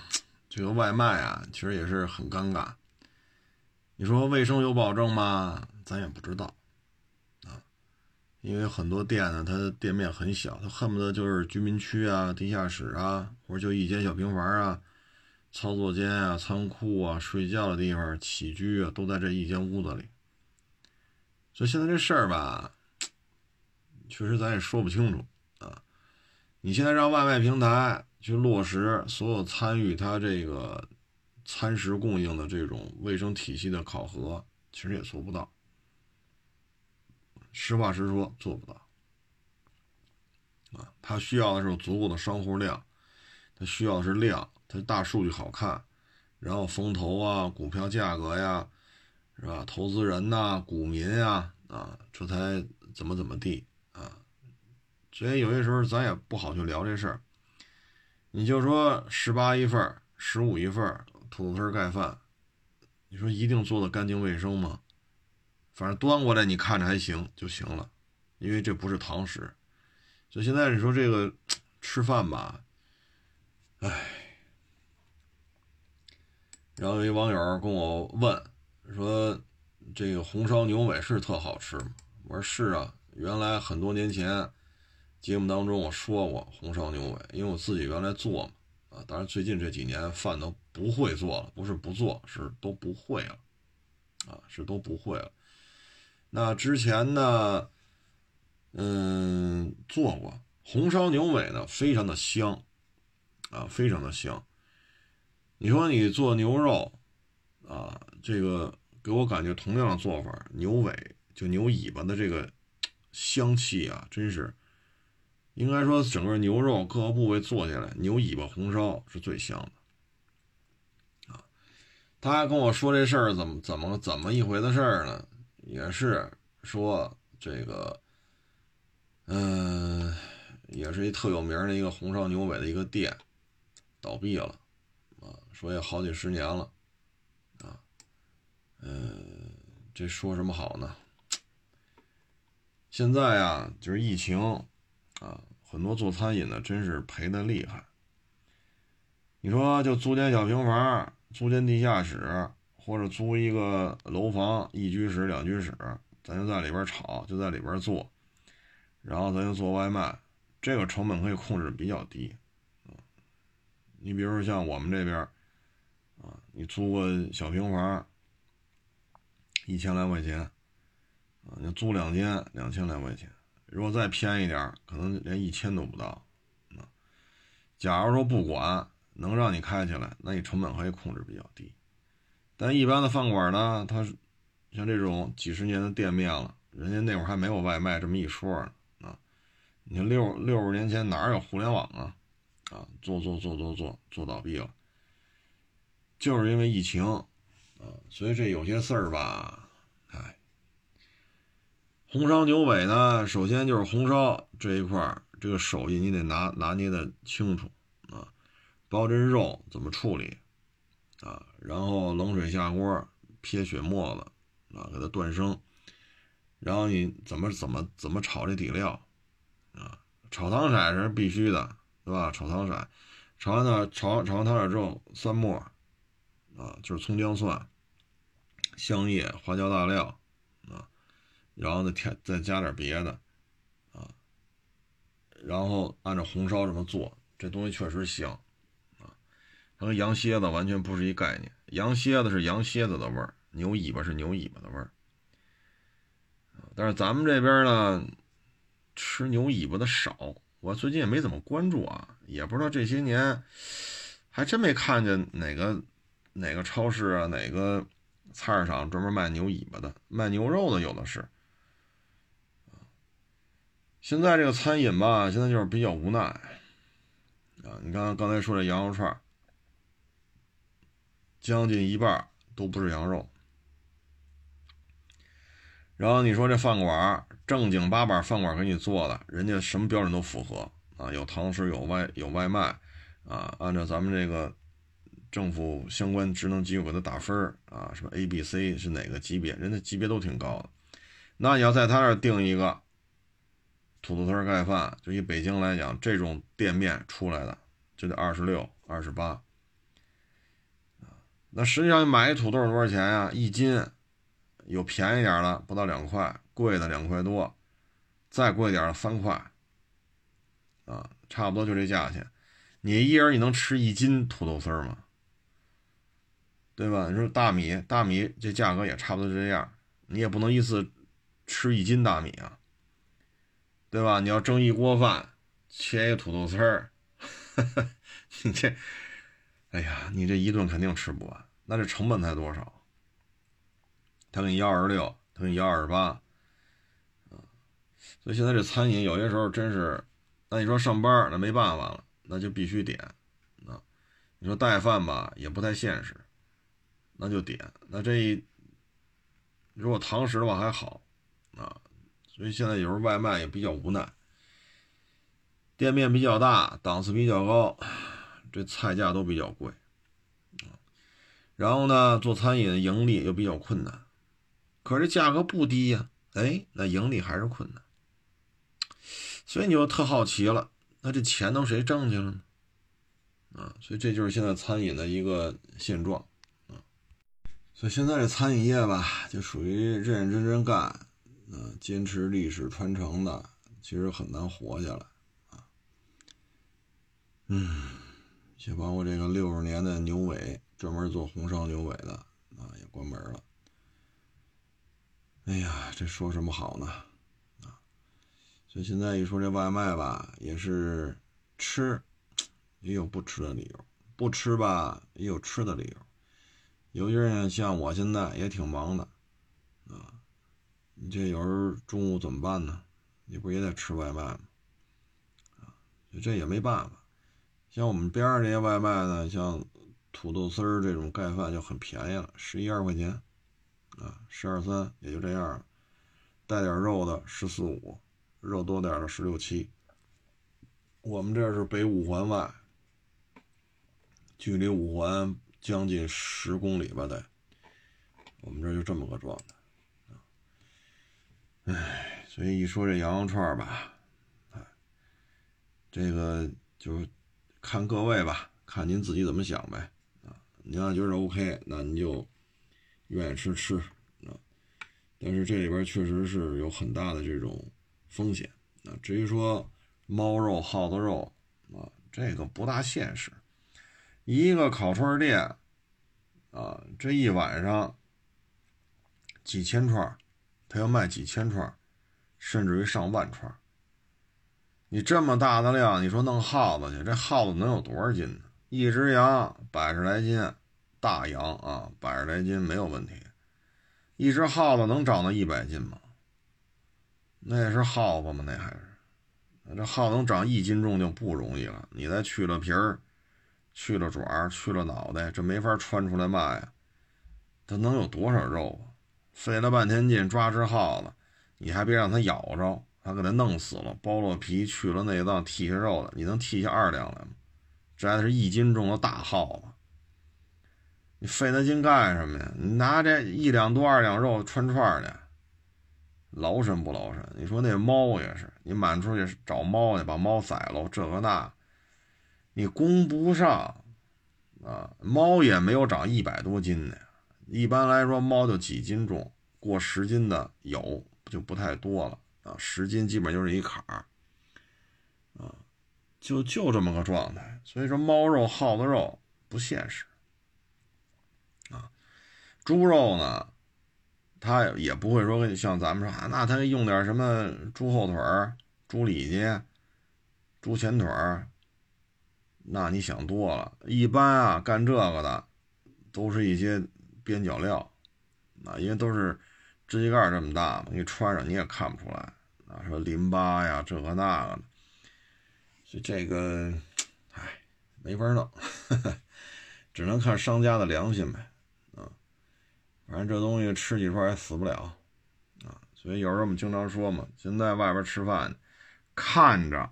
这个外卖啊，其实也是很尴尬。你说卫生有保证吗？咱也不知道啊，因为很多店呢，它的店面很小，它恨不得就是居民区啊、地下室啊，或者就一间小平房啊。操作间啊、仓库啊、睡觉的地方、起居啊，都在这一间屋子里。所以现在这事儿吧，确实咱也说不清楚。你现在让外卖平台去落实所有参与它这个餐食供应的这种卫生体系的考核，其实也做不到。实话实说，做不到。啊，它需要的是足够的商户量，它需要的是量。它大数据好看，然后风投啊，股票价格呀，是吧？投资人呐，股民呀，啊，这才怎么怎么地？所以有些时候咱也不好去聊这事儿。你就说十八一份十五一份土豆丝盖饭，你说一定做的干净卫生吗？反正端过来你看着还行就行了，因为这不是堂食。所以现在你说这个吃饭吧，唉。然后有一网友跟我问说：“这个红烧牛尾是特好吃吗？”我说：“是啊，原来很多年前节目当中我说过红烧牛尾，因为我自己原来做嘛，啊，当然最近这几年饭都不会做了，不是不做，是都不会了，啊，是都不会了。那之前呢，嗯，做过红烧牛尾呢，非常的香，啊，非常的香。”你说你做牛肉，啊，这个给我感觉同样的做法，牛尾就牛尾巴的这个香气啊，真是应该说整个牛肉各个部位做下来，牛尾巴红烧是最香的，啊，他还跟我说这事儿怎么怎么怎么一回的事儿呢？也是说这个，嗯，也是一特有名的一个红烧牛尾的一个店倒闭了，啊，说也好几十年了，啊，嗯，这说什么好呢？现在啊，就是疫情，啊，很多做餐饮的真是赔的厉害。你说就租间小平房，租间地下室，或者租一个楼房，一居室、两居室，咱就在里边炒，就在里边做，然后咱就做外卖，这个成本可以控制比较低。你比如像我们这边，啊，你租个小平房，一千来块钱，啊，你租两间两千来块钱，如果再偏一点，可能连一千都不到。啊，假如说不管。能让你开起来，那你成本可以控制比较低。但一般的饭馆呢，它是像这种几十年的店面了，人家那会儿还没有外卖这么一说呢啊。你看六六十年前哪有互联网啊？啊，做做做做做做倒闭了，就是因为疫情啊。所以这有些事儿吧，哎，红烧牛尾呢，首先就是红烧这一块儿，这个手艺你得拿拿捏的清楚啊。包这肉怎么处理啊？然后冷水下锅撇血沫子啊，给它断生。然后你怎么怎么怎么炒这底料啊？炒糖色是必须的，对吧？炒糖色，炒完呢，炒炒完糖色之后，蒜末啊，就是葱姜蒜、香叶、花椒大料，然后再添再加点别的啊，然后按照红烧这么做，这东西确实香。啊，它和羊蝎子完全不是一概念，羊蝎子是羊蝎子的味儿，牛尾巴是牛尾巴的味儿。但是咱们这边呢，吃牛尾巴的少，我最近也没怎么关注啊，也不知道这些年，还真没看见哪个哪个超市啊，哪个菜市场专门卖牛尾巴的，卖牛肉的有的是。现在这个餐饮吧，现在就是比较无奈啊。你看刚才说这羊肉串。将近一半都不是羊肉，然后你说这饭馆正经八百饭馆给你做的，人家什么标准都符合啊，有堂食，有外有外卖啊，按照咱们这个政府相关职能机构给他打分啊，什么 A、B、C 是哪个级别，人家级别都挺高的。那你要在他那儿订一个土豆丝盖饭，就以北京来讲，这种店面出来的就得二十六、二十八。那实际上买一土豆多少钱呀？一斤，有便宜点的不到两块，贵的两块多，再贵点的三块，啊，差不多就这价钱。你一人你能吃一斤土豆丝吗？对吧？你说大米，大米这价格也差不多这样，你也不能一次吃一斤大米啊，对吧？你要蒸一锅饭，切一个土豆丝儿，*laughs* 你这。哎呀，你这一顿肯定吃不完，那这成本才多少？他给你要二十六，他给你要二十八，所以现在这餐饮有些时候真是，那你说上班那没办法了，那就必须点，啊，你说带饭吧也不太现实，那就点，那这一如果堂食的话还好，啊，所以现在有时候外卖也比较无奈，店面比较大，档次比较高。这菜价都比较贵，然后呢，做餐饮盈利又比较困难，可是价格不低呀，哎，那盈利还是困难，所以你就特好奇了，那这钱都谁挣去了呢？啊，所以这就是现在餐饮的一个现状啊，所以现在这餐饮业吧，就属于认认真真干，嗯，坚持历史传承的，其实很难活下来啊，嗯。就包括这个六十年的牛尾，专门做红烧牛尾的啊，也关门了。哎呀，这说什么好呢？啊，所以现在一说这外卖吧，也是吃，也有不吃的理由；不吃吧，也有吃的理由。有些人像我现在也挺忙的，你这有时候中午怎么办呢？你不也得吃外卖吗？啊，这也没办法。像我们边上这些外卖呢，像土豆丝儿这种盖饭就很便宜了，十一二块钱，啊，十二三也就这样，带点肉的十四五，肉多点的十六七。我们这是北五环外，距离五环将近十公里吧，得。我们这就这么个状态，唉，所以一说这羊肉串吧，哎，这个就看各位吧，看您自己怎么想呗，啊，您要觉得 OK，那您就愿意吃吃啊，但是这里边确实是有很大的这种风险啊。至于说猫肉、耗子肉啊，这个不大现实，一个烤串店啊，这一晚上。几千串，他要卖几千串，甚至于上万串。你这么大的量，你说弄耗子去，这耗子能有多少斤呢？一只羊百十来斤，大羊啊，百十来斤没有问题。一只耗子能长到一百斤吗？那也是耗子吗？那还是？这耗子能长一斤重就不容易了。你再去了皮儿，去了爪，去了脑袋，这没法穿出来卖呀。它能有多少肉啊？费了半天劲抓只耗子，你还别让它咬着，还给它弄死了，剥了皮，去了内脏，剔下肉的，你能剔下二两来吗？这还是一斤重的大耗子，你费那劲干什么呀？你拿这一两多二两肉串串去，劳神不劳神？你说那猫也是，你满出去找猫去，把猫宰了，这个那，你供不上啊！猫也没有长一百多斤的。一般来说，猫就几斤重，过十斤的有就不太多了啊。十斤基本就是一坎儿啊，就就这么个状态。所以说，猫肉、耗子肉不现实啊。猪肉呢，它也不会说跟像咱们说啊，那它用点什么猪后腿儿、猪里脊、猪前腿儿，那你想多了。一般啊，干这个的都是一些。边角料，啊，因为都是指甲盖这么大嘛，你穿上你也看不出来啊，说淋巴呀，这个那个的，所以这个，唉，没法弄，*laughs* 只能看商家的良心呗，啊，反正这东西吃几串也死不了，啊，所以有时候我们经常说嘛，现在外边吃饭，看着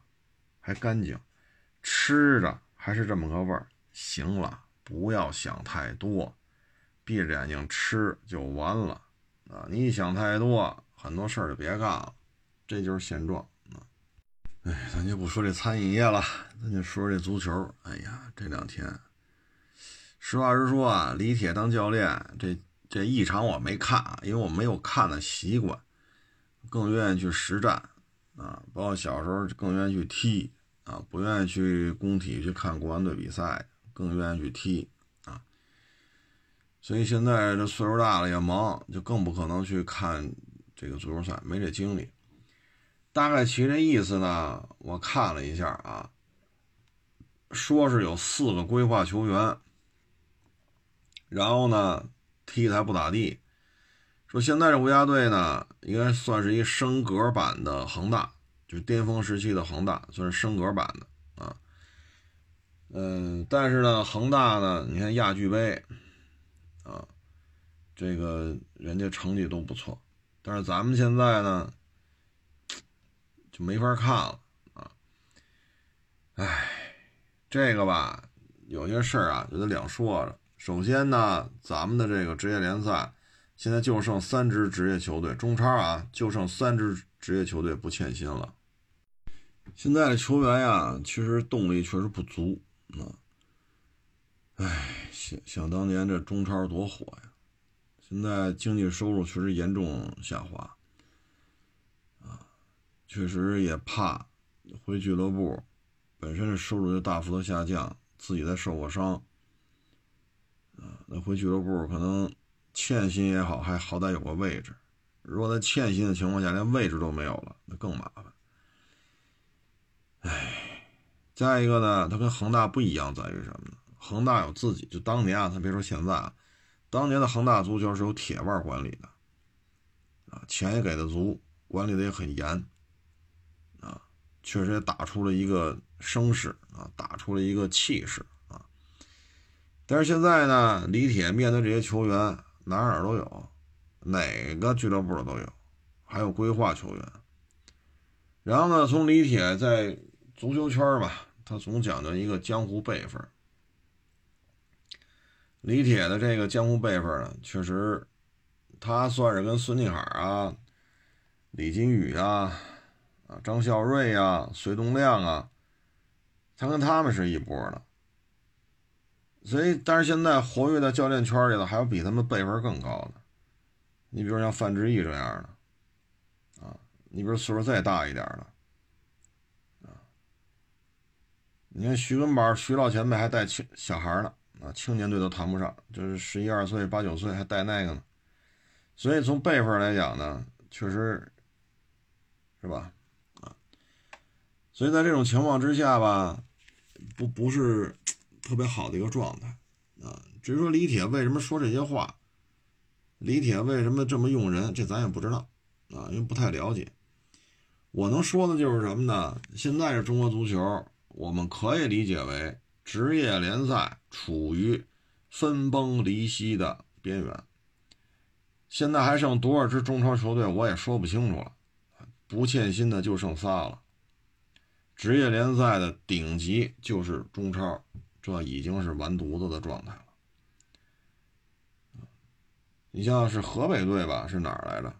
还干净，吃着还是这么个味儿，行了，不要想太多。闭着眼睛吃就完了啊！你一想太多，很多事儿就别干了，这就是现状啊！哎，咱就不说这餐饮业了，咱就说这足球。哎呀，这两天，实话实说啊，李铁当教练，这这一场我没看，因为我没有看的习惯，更愿意去实战啊。包括小时候更愿意去踢啊，不愿意去工体去看国安队比赛，更愿意去踢。所以现在这岁数大了也忙，就更不可能去看这个足球赛，没这精力。大概其这意思呢，我看了一下啊，说是有四个规划球员，然后呢踢的还不咋地。说现在这国家队呢，应该算是一升格版的恒大，就是巅峰时期的恒大，算是升格版的啊。嗯，但是呢，恒大呢，你看亚俱杯。这个人家成绩都不错，但是咱们现在呢就没法看了啊。哎，这个吧，有些事儿啊就得两说了。首先呢，咱们的这个职业联赛现在就剩三支职业球队，中超啊就剩三支职业球队不欠薪了。现在的球员呀，其实动力确实不足啊。唉，想想当年这中超多火呀！现在经济收入确实严重下滑，啊，确实也怕回俱乐部，本身的收入就大幅度下降，自己再受过伤，啊，那回俱乐部可能欠薪也好，还好歹有个位置；如果在欠薪的情况下连位置都没有了，那更麻烦。唉，再一个呢，他跟恒大不一样在于什么呢？恒大有自己，就当年啊，他别说现在啊，当年的恒大足球是有铁腕管理的，啊，钱也给的足，管理的也很严，啊，确实也打出了一个声势啊，打出了一个气势啊。但是现在呢，李铁面对这些球员，哪哪都有，哪个俱乐部的都有，还有规划球员。然后呢，从李铁在足球圈吧，他总讲究一个江湖辈分。李铁的这个江湖辈分呢，确实，他算是跟孙继海啊、李金羽啊、啊张孝瑞啊、隋东亮啊，他跟他们是一波的。所以，但是现在活跃在教练圈里的，还有比他们辈分更高的。你比如像范志毅这样的，啊，你比如岁数再大一点的。啊你看徐根宝，徐老前辈还带小孩呢，啊，青年队都谈不上，就是十一二岁、八九岁还带那个呢，所以从辈分来讲呢，确实是吧？啊，所以在这种情况之下吧，不不是特别好的一个状态啊。至于说李铁为什么说这些话，李铁为什么这么用人，这咱也不知道啊，因为不太了解。我能说的就是什么呢？现在是中国足球。我们可以理解为职业联赛处于分崩离析的边缘。现在还剩多少支中超球队，我也说不清楚了。不欠薪的就剩仨了。职业联赛的顶级就是中超，这已经是完犊子的状态了。你像是河北队吧，是哪儿来着？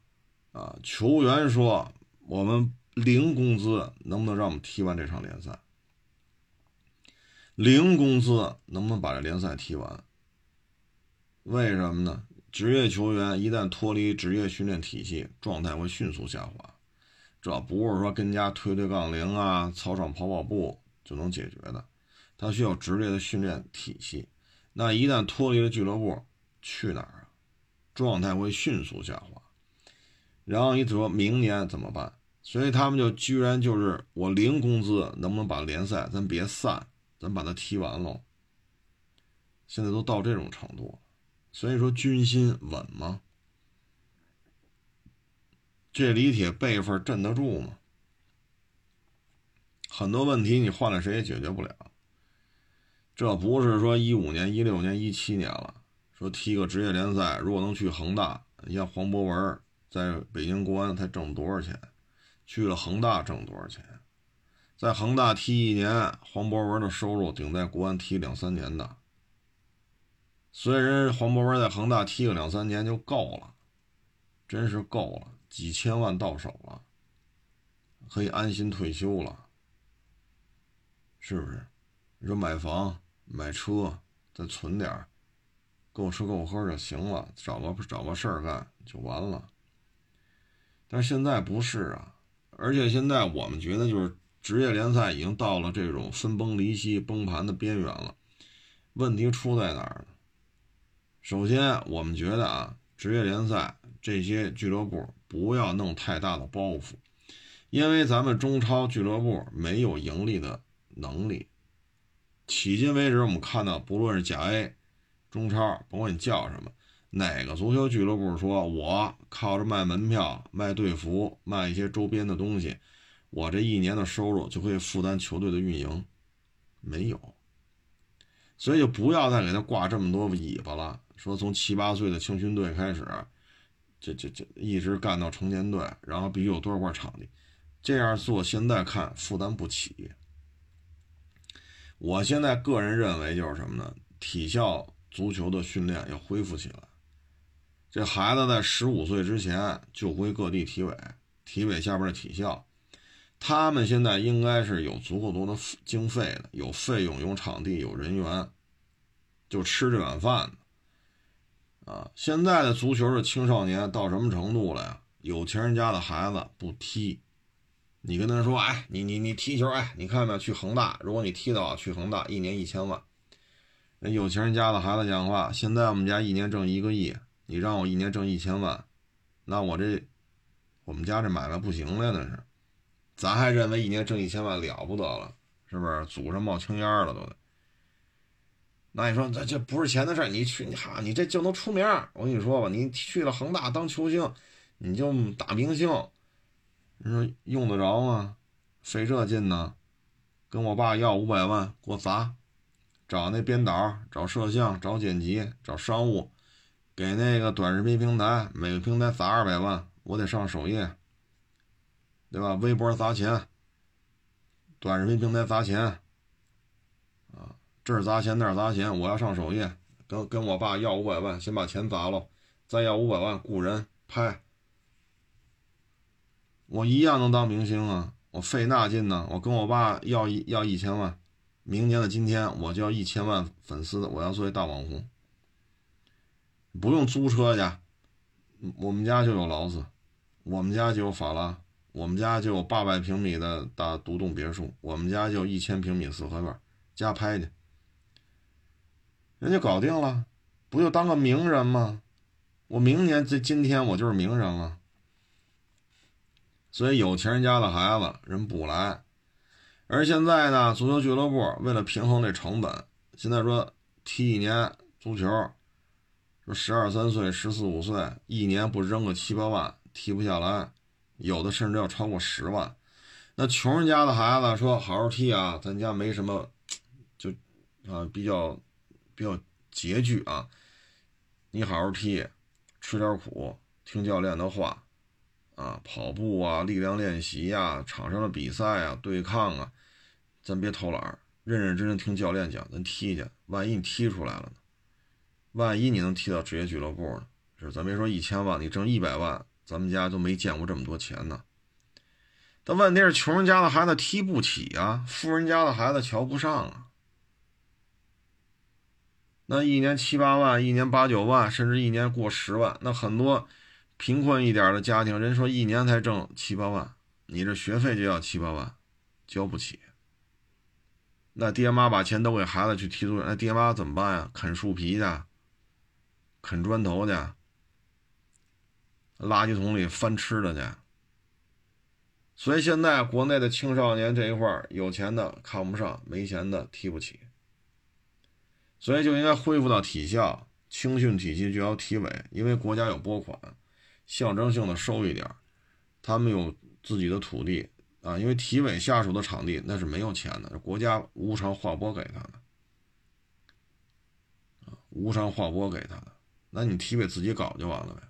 啊，球员说我们零工资，能不能让我们踢完这场联赛？零工资能不能把这联赛踢完？为什么呢？职业球员一旦脱离职业训练体系，状态会迅速下滑。这不是说跟家推推杠铃啊、操场跑跑步就能解决的，他需要职业的训练体系。那一旦脱离了俱乐部，去哪儿啊？状态会迅速下滑。然后你说明年怎么办？所以他们就居然就是我零工资，能不能把联赛咱别散？咱把它踢完喽。现在都到这种程度，所以说军心稳吗？这李铁辈分镇得住吗？很多问题你换了谁也解决不了。这不是说一五年、一六年、一七年了，说踢个职业联赛，如果能去恒大，你像黄博文在北京国安，他挣多少钱？去了恒大挣多少钱？在恒大踢一年，黄博文的收入顶在国安踢两三年的。虽然黄博文在恒大踢个两三年就够了，真是够了，几千万到手了，可以安心退休了，是不是？你说买房、买车，再存点够吃够喝就行了，找个找个事儿干就完了。但是现在不是啊，而且现在我们觉得就是。职业联赛已经到了这种分崩离析、崩盘的边缘了。问题出在哪儿呢？首先，我们觉得啊，职业联赛这些俱乐部不要弄太大的包袱，因为咱们中超俱乐部没有盈利的能力。迄今为止，我们看到，不论是甲 A、中超，甭管你叫什么，哪个足球俱乐部说我靠着卖门票、卖队服、卖一些周边的东西。我这一年的收入就可以负担球队的运营，没有，所以就不要再给他挂这么多尾巴了。说从七八岁的青训队开始，这这这一直干到成年队，然后必须有多少块场地，这样做现在看负担不起。我现在个人认为就是什么呢？体校足球的训练要恢复起来。这孩子在十五岁之前就归各地体委，体委下边的体校。他们现在应该是有足够多的经费的，有费用、有场地、有人员，就吃这碗饭啊！现在的足球的青少年到什么程度了呀？有钱人家的孩子不踢，你跟他说：“哎，你你你踢球，哎，你看没有？去恒大，如果你踢到，去恒大，一年一千万。”那有钱人家的孩子讲话，现在我们家一年挣一个亿，你让我一年挣一千万，那我这我们家这买卖不行了，那是。咱还认为一年挣一千万了不得了，是不是？祖上冒青烟了都得。那你说这这不是钱的事儿？你去你哈，你这就能出名。我跟你说吧，你去了恒大当球星，你就大明星，你说用得着吗？费这劲呢？跟我爸要五百万给我砸，找那编导，找摄像，找剪辑，找商务，给那个短视频平台每个平台砸二百万，我得上首页。对吧？微博砸钱，短视频平台砸钱，啊，这儿砸钱那儿砸钱，我要上首页，跟跟我爸要五百万，先把钱砸了，再要五百万雇人拍，我一样能当明星啊！我费那劲呢，我跟我爸要一要一千万，明年的今天我就要一千万粉丝，我要作为大网红，不用租车去，我们家就有劳斯，我们家就有法拉。我们家就有八百平米的大独栋别墅，我们家就一千平米四合院，加拍去，人家搞定了，不就当个名人吗？我明年这今天我就是名人了。所以有钱人家的孩子人不来，而现在呢，足球俱乐部为了平衡这成本，现在说踢一年足球，说十二三岁、十四五岁，一年不扔个七八万，踢不下来。有的甚至要超过十万，那穷人家的孩子说好好踢啊，咱家没什么，就啊比较比较拮据啊，你好好踢，吃点苦，听教练的话，啊跑步啊，力量练习呀，场上的比赛啊，对抗啊，咱别偷懒，认认真真听教练讲，咱踢去，万一你踢出来了呢？万一你能踢到职业俱乐部呢？是咱别说一千万，你挣一百万。咱们家都没见过这么多钱呢，但问题是穷人家的孩子踢不起啊，富人家的孩子瞧不上啊。那一年七八万，一年八九万，甚至一年过十万，那很多贫困一点的家庭，人说一年才挣七八万，你这学费就要七八万，交不起。那爹妈把钱都给孩子去踢足球，那爹妈怎么办呀？啃树皮去，啃砖头去。垃圾桶里翻吃的去，所以现在国内的青少年这一块有钱的看不上，没钱的提不起，所以就应该恢复到体校、青训体系，就要体委，因为国家有拨款，象征性的收一点他们有自己的土地啊，因为体委下属的场地那是没有钱的，国家无偿划拨给他的，无偿划拨给他的，那你体委自己搞就完了呗。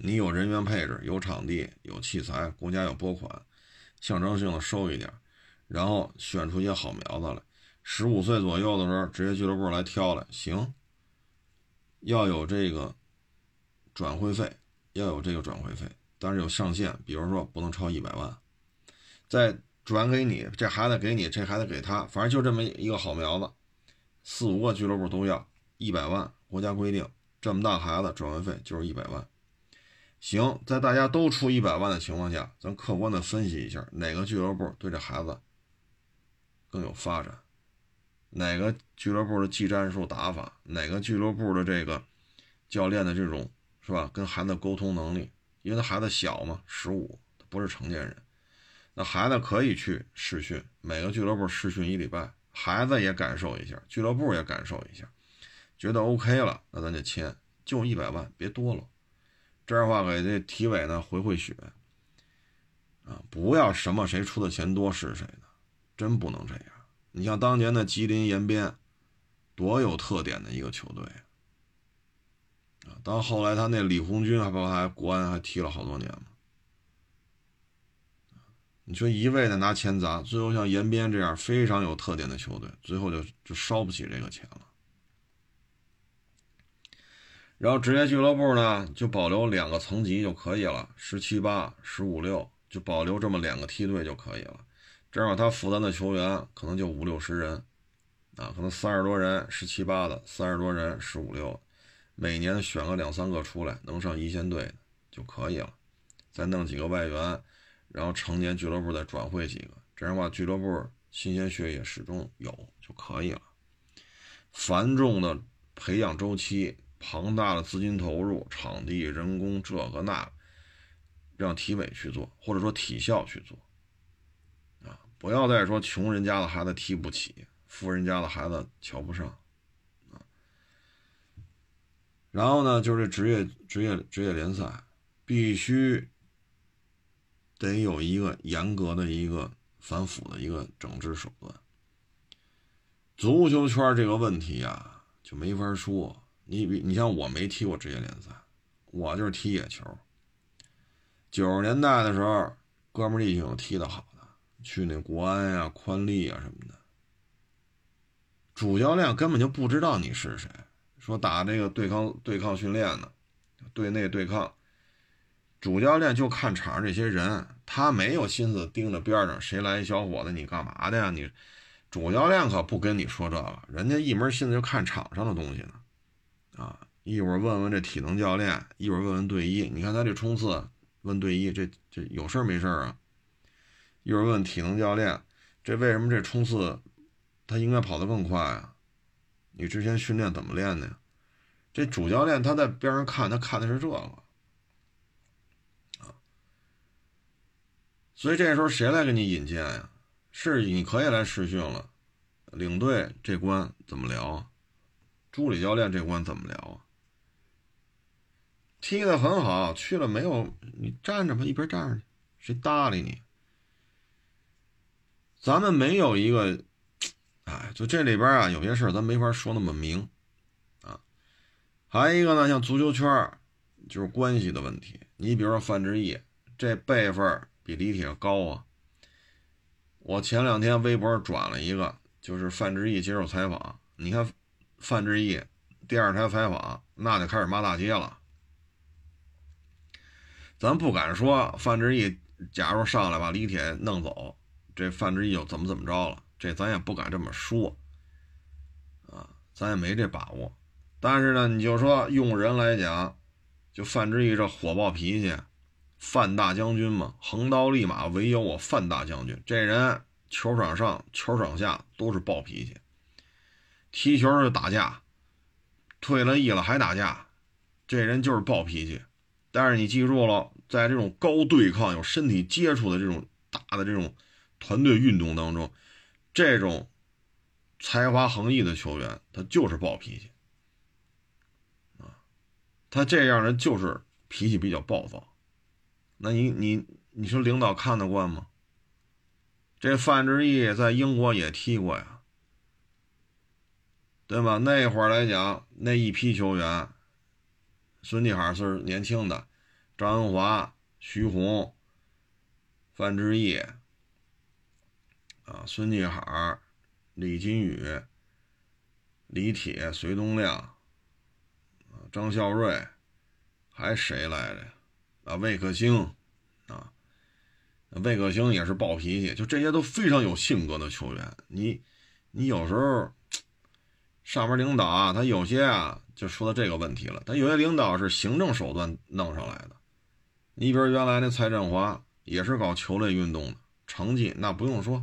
你有人员配置，有场地，有器材，国家有拨款，象征性的收一点，然后选出一些好苗子来。十五岁左右的时候，职业俱乐部来挑来，行，要有这个转会费，要有这个转会费，但是有上限，比如说不能超一百万。再转给你，这孩子给你，这孩子给他，反正就这么一个好苗子，四五个俱乐部都要一百万，国家规定，这么大孩子转会费就是一百万。行，在大家都出一百万的情况下，咱客观的分析一下，哪个俱乐部对这孩子更有发展？哪个俱乐部的技战术打法？哪个俱乐部的这个教练的这种是吧？跟孩子沟通能力，因为他孩子小嘛，十五，不是成年人，那孩子可以去试训，每个俱乐部试训一礼拜，孩子也感受一下，俱乐部也感受一下，觉得 OK 了，那咱就签，就一百万，别多了。这样的话，给这体委呢回回血啊！不要什么谁出的钱多是谁的，真不能这样。你像当年的吉林延边，多有特点的一个球队啊！到后来他那李红军还不还国安还踢了好多年嘛？你说一味的拿钱砸，最后像延边这样非常有特点的球队，最后就就烧不起这个钱了。然后职业俱乐部呢，就保留两个层级就可以了，十七八、十五六，就保留这么两个梯队就可以了。这样他负担的球员可能就五六十人，啊，可能三十多人十七八的，三十多人十五六，每年选个两三个出来能上一线队的就可以了。再弄几个外援，然后成年俱乐部再转会几个，这样的话俱乐部新鲜血液始终有就可以了。繁重的培养周期。庞大的资金投入、场地、人工，这个那，让体委去做，或者说体校去做，啊，不要再说穷人家的孩子踢不起，富人家的孩子瞧不上，啊。然后呢，就是职业职业职业联赛必须得有一个严格的一个反腐的一个整治手段。足球圈这个问题呀，就没法说。你比你像我没踢过职业联赛，我就是踢野球。九十年代的时候，哥们儿弟兄踢得好的，去那国安呀、宽利啊什么的，主教练根本就不知道你是谁，说打这个对抗对抗训练呢，对内对抗。主教练就看场上这些人，他没有心思盯着边上谁来一小伙子，你干嘛的呀？你主教练可不跟你说这个，人家一门心思就看场上的东西呢。啊，一会儿问问这体能教练，一会儿问问队医，你看他这冲刺，问队医这这有事儿没事儿啊？一会儿问体能教练，这为什么这冲刺他应该跑得更快啊？你之前训练怎么练的呀？这主教练他在边上看，他看的是这个。所以这时候谁来给你引荐呀？是你可以来试训了，领队这关怎么聊？助理教练这关怎么聊啊？踢得很好，去了没有？你站着吧，一边站着去，谁搭理你？咱们没有一个，哎，就这里边啊，有些事咱没法说那么明啊。还有一个呢，像足球圈就是关系的问题。你比如说范志毅这辈分。比李铁高啊！我前两天微博转了一个，就是范志毅接受采访。你看，范志毅第二台采访，那就开始骂大街了。咱不敢说范志毅，假如上来把李铁弄走，这范志毅又怎么怎么着了？这咱也不敢这么说啊，咱也没这把握。但是呢，你就说用人来讲，就范志毅这火爆脾气。范大将军嘛，横刀立马，唯有我范大将军。这人球场上、球场下都是暴脾气，踢球就打架，退了役了还打架，这人就是暴脾气。但是你记住了，在这种高对抗、有身体接触的这种大的这种团队运动当中，这种才华横溢的球员，他就是暴脾气啊，他这样人就是脾气比较暴躁。那你你你说领导看得惯吗？这范志毅在英国也踢过呀，对吧？那会儿来讲，那一批球员，孙继海是年轻的，张恩华、徐宏、范志毅啊，孙继海、李金羽、李铁、隋东亮啊张孝瑞，还谁来着？啊，魏克星，啊，魏克星也是暴脾气，就这些都非常有性格的球员。你，你有时候上面领导啊，他有些啊，就说到这个问题了。他有些领导是行政手段弄上来的。你比如原来那蔡振华也是搞球类运动的，成绩那不用说，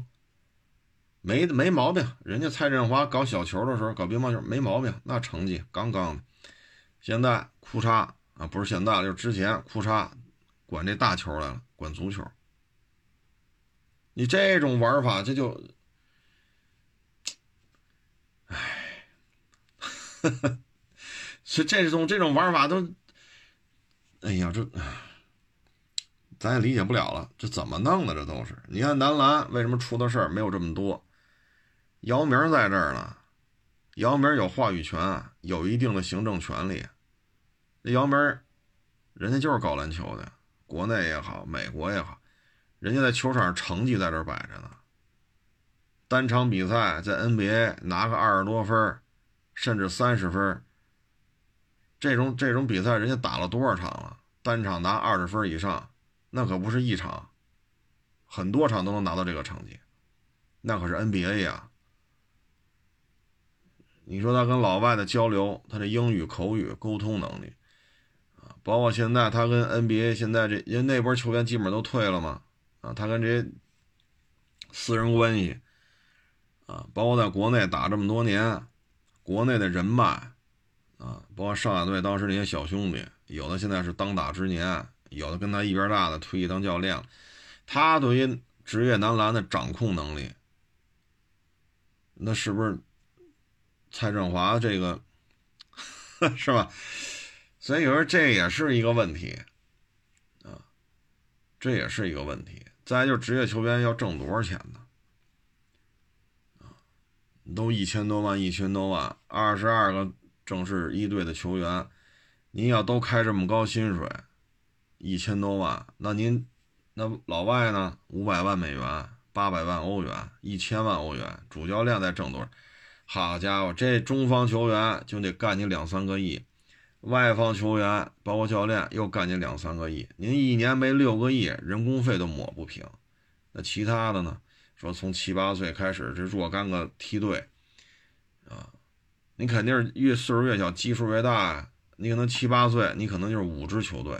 没没毛病。人家蔡振华搞小球的时候，搞乒乓球没毛病，那成绩杠杠的。现在哭嚓。啊，不是现在，就是之前，库嚓管这大球来了，管足球。你这种玩法，这就，*laughs* 是这种这种玩法都，哎呀，这咱也理解不了了，这怎么弄的？这都是，你看男篮为什么出的事儿没有这么多？姚明在这儿呢，姚明有话语权，有一定的行政权利。那姚明，人家就是搞篮球的，国内也好，美国也好，人家在球场上成绩在这摆着呢。单场比赛在 NBA 拿个二十多分，甚至三十分，这种这种比赛人家打了多少场了？单场拿二十分以上，那可不是一场，很多场都能拿到这个成绩，那可是 NBA 呀。你说他跟老外的交流，他的英语口语沟通能力啊。包括现在，他跟 NBA 现在这因为那波球员基本都退了嘛，啊，他跟这些私人关系，啊，包括在国内打这么多年，国内的人脉，啊，包括上海队当时那些小兄弟，有的现在是当打之年，有的跟他一边大的退役当教练了，他对于职业男篮的掌控能力，那是不是蔡振华这个 *laughs* 是吧？所以有时候这也是一个问题，啊，这也是一个问题。再就是职业球员要挣多少钱呢？都一千多万，一千多万，二十二个正式一队的球员，您要都开这么高薪水，一千多万，那您那老外呢？五百万美元，八百万欧元，一千万欧元，主教练再挣多少？好家伙，这中方球员就得干你两三个亿，外方球员包括教练又干你两三个亿，您一年没六个亿，人工费都抹不平。那其他的呢？说从七八岁开始，这若干个梯队啊，你肯定是越岁数越小，基数越大呀。你可能七八岁，你可能就是五支球队；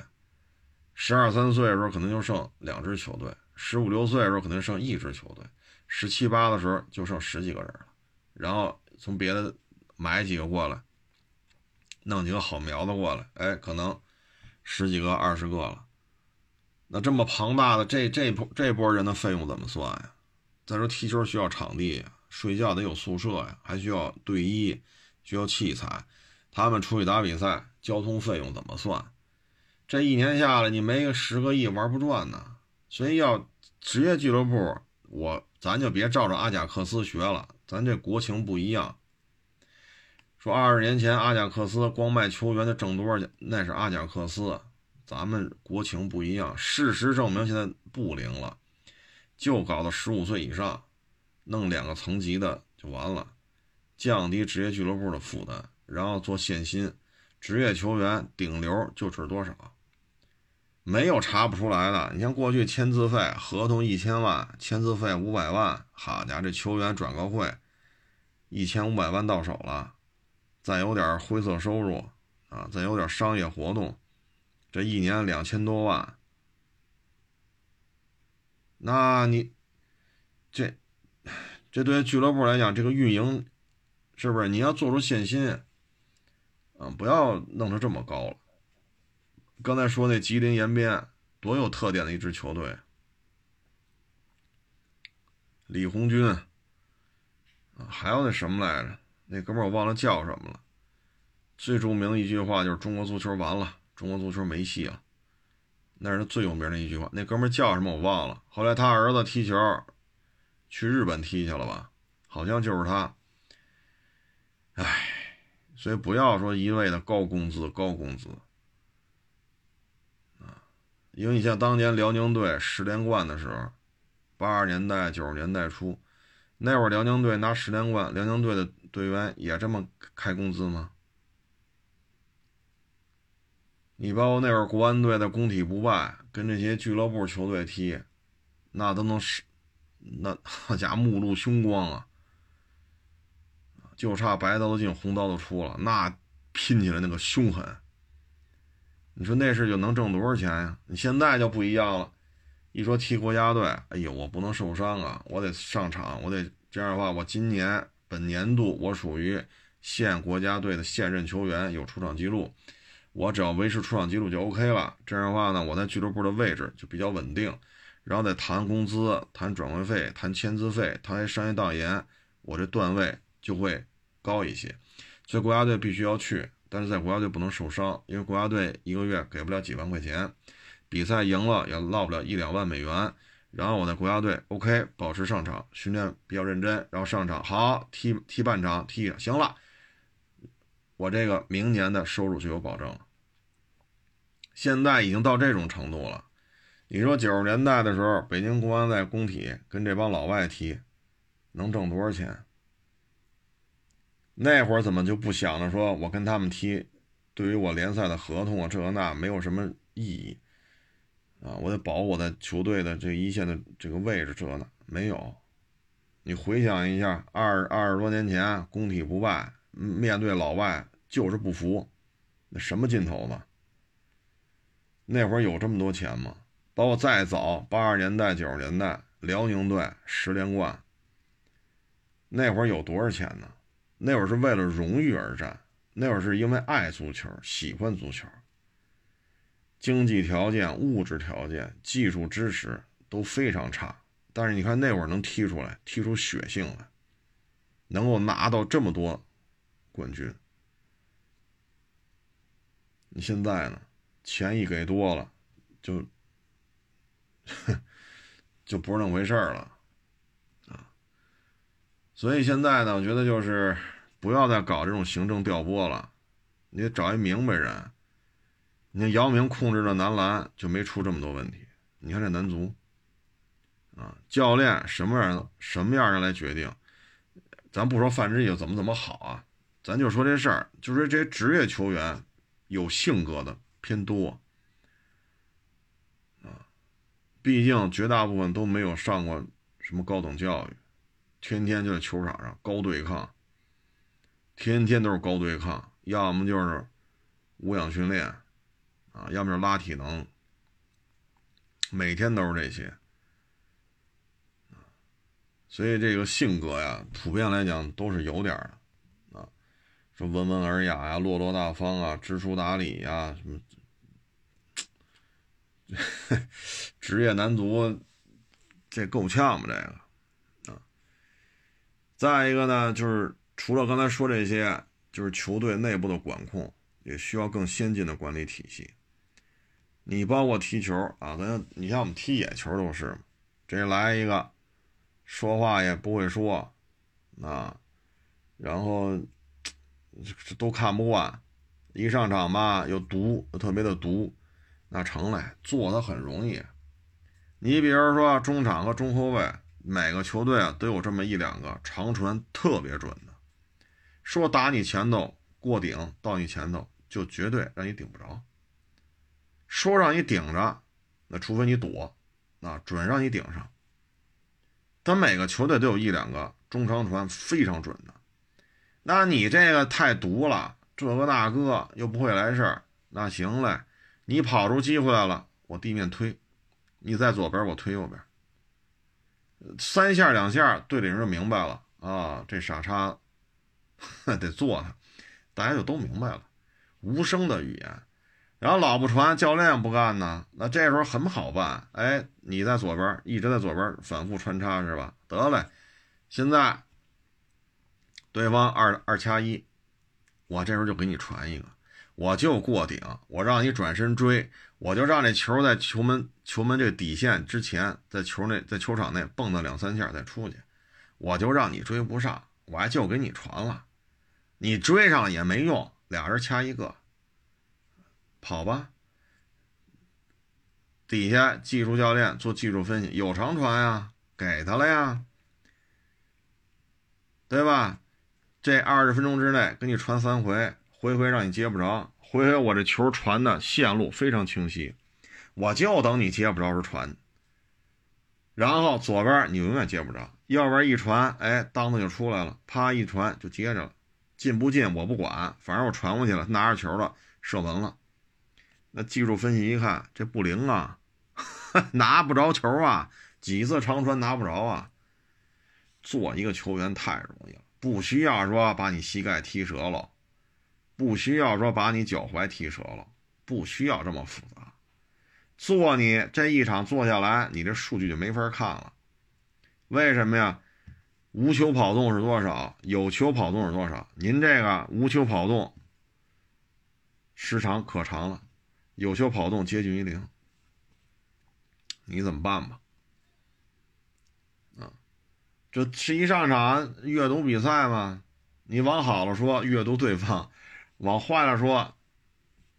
十二三岁的时候，可能就剩两支球队；十五六岁的时候，可能剩一支球队；十七八的时候，就剩十几个人了。然后从别的买几个过来，弄几个好苗子过来，哎，可能十几个、二十个了。那这么庞大的这这波这波人的费用怎么算呀？再说踢球需要场地，睡觉得有宿舍呀，还需要队医，需要器材。他们出去打比赛，交通费用怎么算？这一年下来，你没个十个亿玩不转呢。所以要职业俱乐部，我咱就别照着阿贾克斯学了，咱这国情不一样。说二十年前阿贾克斯光卖球员的挣多少钱？那是阿贾克斯，咱们国情不一样。事实证明现在不灵了，就搞到十五岁以上，弄两个层级的就完了，降低职业俱乐部的负担。然后做限薪，职业球员顶流就值多少？没有查不出来的。你像过去签字费合同一千万，签字费五百万，好家伙，这球员转个会，一千五百万到手了，再有点灰色收入啊，再有点商业活动，这一年两千多万。那你这这对俱乐部来讲，这个运营是不是你要做出限薪？嗯，不要弄成这么高了。刚才说那吉林延边多有特点的一支球队，李红军，还有那什么来着？那哥们儿我忘了叫什么了。最著名的一句话就是“中国足球完了，中国足球没戏了”，那是他最有名的一句话。那哥们叫什么我忘了。后来他儿子踢球去日本踢去了吧？好像就是他。唉。所以不要说一味的高工资高工资，啊，因为你像当年辽宁队十连冠的时候，八十年代九十年代初，那会儿辽宁队拿十连冠，辽宁队的队员也这么开工资吗？你包括那会儿国安队的工体不败，跟这些俱乐部球队踢，那都能是，那好家伙目露凶光啊！就差白刀子进红刀子出了，那拼起来那个凶狠。你说那是就能挣多少钱呀？你现在就不一样了，一说踢国家队，哎呦，我不能受伤啊，我得上场，我得这样的话，我今年本年度我属于现国家队的现任球员，有出场记录，我只要维持出场记录就 OK 了。这样的话呢，我在俱乐部的位置就比较稳定，然后再谈工资、谈转会费、谈签字费、谈商业代言，我这段位。就会高一些，所以国家队必须要去，但是在国家队不能受伤，因为国家队一个月给不了几万块钱，比赛赢了也落不了一两万美元。然后我在国家队 OK 保持上场，训练比较认真，然后上场好踢踢半场踢行了，我这个明年的收入就有保证了。现在已经到这种程度了，你说九十年代的时候，北京国安在工体跟这帮老外踢，能挣多少钱？那会儿怎么就不想着说，我跟他们踢，对于我联赛的合同啊，这那没有什么意义啊，我得保我的球队的这一线的这个位置，这那没有。你回想一下，二二十多年前，工体不败，面对老外就是不服，那什么劲头子？那会儿有这么多钱吗？包括再早八十年代、九十年代，辽宁队十连冠，那会儿有多少钱呢？那会儿是为了荣誉而战，那会儿是因为爱足球、喜欢足球，经济条件、物质条件、技术支持都非常差。但是你看那会儿能踢出来，踢出血性来，能够拿到这么多冠军。你现在呢？钱一给多了，就 *laughs* 就不是那么回事了。啊所以现在呢，我觉得就是不要再搞这种行政调拨了，你得找一明白人。你看姚明控制着男篮就没出这么多问题，你看这男足，啊，教练什么样什么样人来决定，咱不说范志毅怎么怎么好啊，咱就说这事儿，就是这些职业球员有性格的偏多啊，毕竟绝大部分都没有上过什么高等教育，天天就在球场上高对抗，天天都是高对抗，要么就是无氧训练啊，要么就是拉体能，每天都是这些。所以这个性格呀，普遍来讲都是有点的，说温文尔雅呀、落落大方啊、知书达理呀，什么 *laughs* 职业男足，这够呛吧？这个啊，再一个呢，就是除了刚才说这些，就是球队内部的管控也需要更先进的管理体系。你包括踢球啊，咱你像我们踢野球都是，这来一个。说话也不会说，啊，然后这都看不惯，一上场吧又毒，特别的毒，那成嘞，做的很容易。你比如说中场和中后卫，每个球队啊都有这么一两个长传特别准的，说打你前头过顶到你前头就绝对让你顶不着，说让你顶着，那除非你躲，那准让你顶上。但每个球队都有一两个中长传非常准的，那你这个太毒了，这个那个又不会来事儿，那行嘞，你跑出机会来了，我地面推，你在左边我推右边，三下两下队里人就明白了啊，这傻叉 *laughs* 得做他，大家就都明白了，无声的语言。然后老不传，教练不干呢，那这时候很好办，哎，你在左边一直在左边反复穿插是吧？得嘞，现在对方二二掐一，我这时候就给你传一个，我就过顶，我让你转身追，我就让这球在球门球门这底线之前，在球内在球场内蹦跶两三下再出去，我就让你追不上，我还就给你传了，你追上也没用，俩人掐一个。跑吧，底下技术教练做技术分析，有长传呀，给他了呀，对吧？这二十分钟之内给你传三回，回回让你接不着，回回我这球传的线路非常清晰，我就等你接不着时传。然后左边你永远接不着，右边一传，哎，当子就出来了，啪一传就接着了，进不进我不管，反正我传过去了，拿着球了，射门了。那技术分析一看，这不灵啊，*laughs* 拿不着球啊，几次长传拿不着啊。做一个球员太容易了，不需要说把你膝盖踢折了，不需要说把你脚踝踢折了，不需要这么复杂。做你这一场做下来，你这数据就没法看了。为什么呀？无球跑动是多少？有球跑动是多少？您这个无球跑动时长可长了。有球跑动接近于零，你怎么办吧？啊，这是一上场阅读比赛嘛？你往好了说阅读对方，往坏了说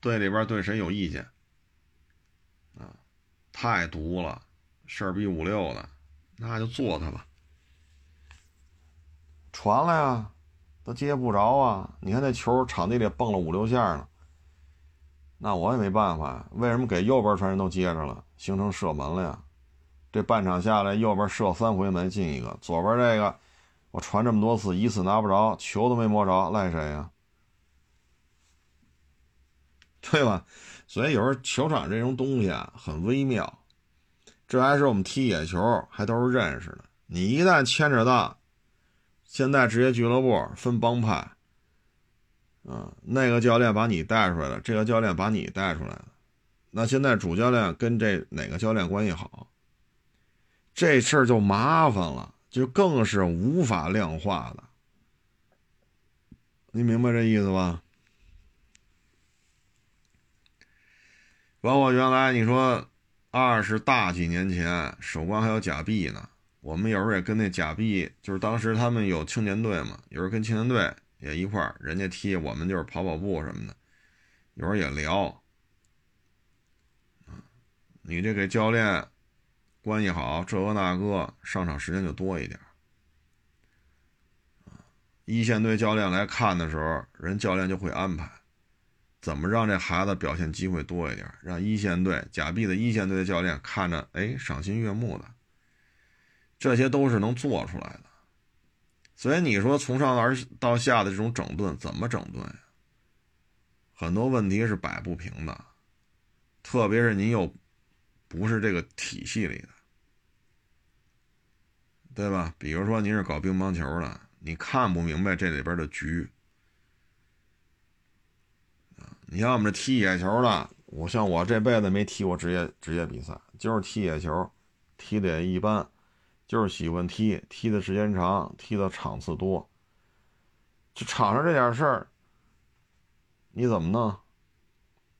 队里边对谁有意见啊？太毒了，事儿逼五六的，那就做他吧。传了呀，都接不着啊！你看那球场地里蹦了五六下呢。那我也没办法，为什么给右边传人都接着了，形成射门了呀？这半场下来，右边射三回门进一个，左边这个我传这么多次，一次拿不着，球都没摸着，赖谁呀？*laughs* 对吧？所以有时候球场这种东西啊，很微妙。这还是我们踢野球，还都是认识的。你一旦牵扯到现在职业俱乐部分帮派。嗯，那个教练把你带出来了，这个教练把你带出来了，那现在主教练跟这哪个教练关系好？这事儿就麻烦了，就更是无法量化的。你明白这意思吧？包括原来你说二十大几年前，守关还有假币呢，我们有时候也跟那假币，就是当时他们有青年队嘛，有时候跟青年队。也一块儿，人家踢我们就是跑跑步什么的，有时候也聊。你这给教练关系好，这个那个，上场时间就多一点。一线队教练来看的时候，人教练就会安排，怎么让这孩子表现机会多一点，让一线队假币的一线队的教练看着哎赏心悦目的，这些都是能做出来的。所以你说从上而到下的这种整顿怎么整顿呀？很多问题是摆不平的，特别是您又不是这个体系里的，对吧？比如说您是搞乒乓球的，你看不明白这里边的局你要么这踢野球的，我像我这辈子没踢过职业职业比赛，就是踢野球，踢的也一般。就是喜欢踢，踢的时间长，踢的场次多。就场上这点事儿，你怎么弄？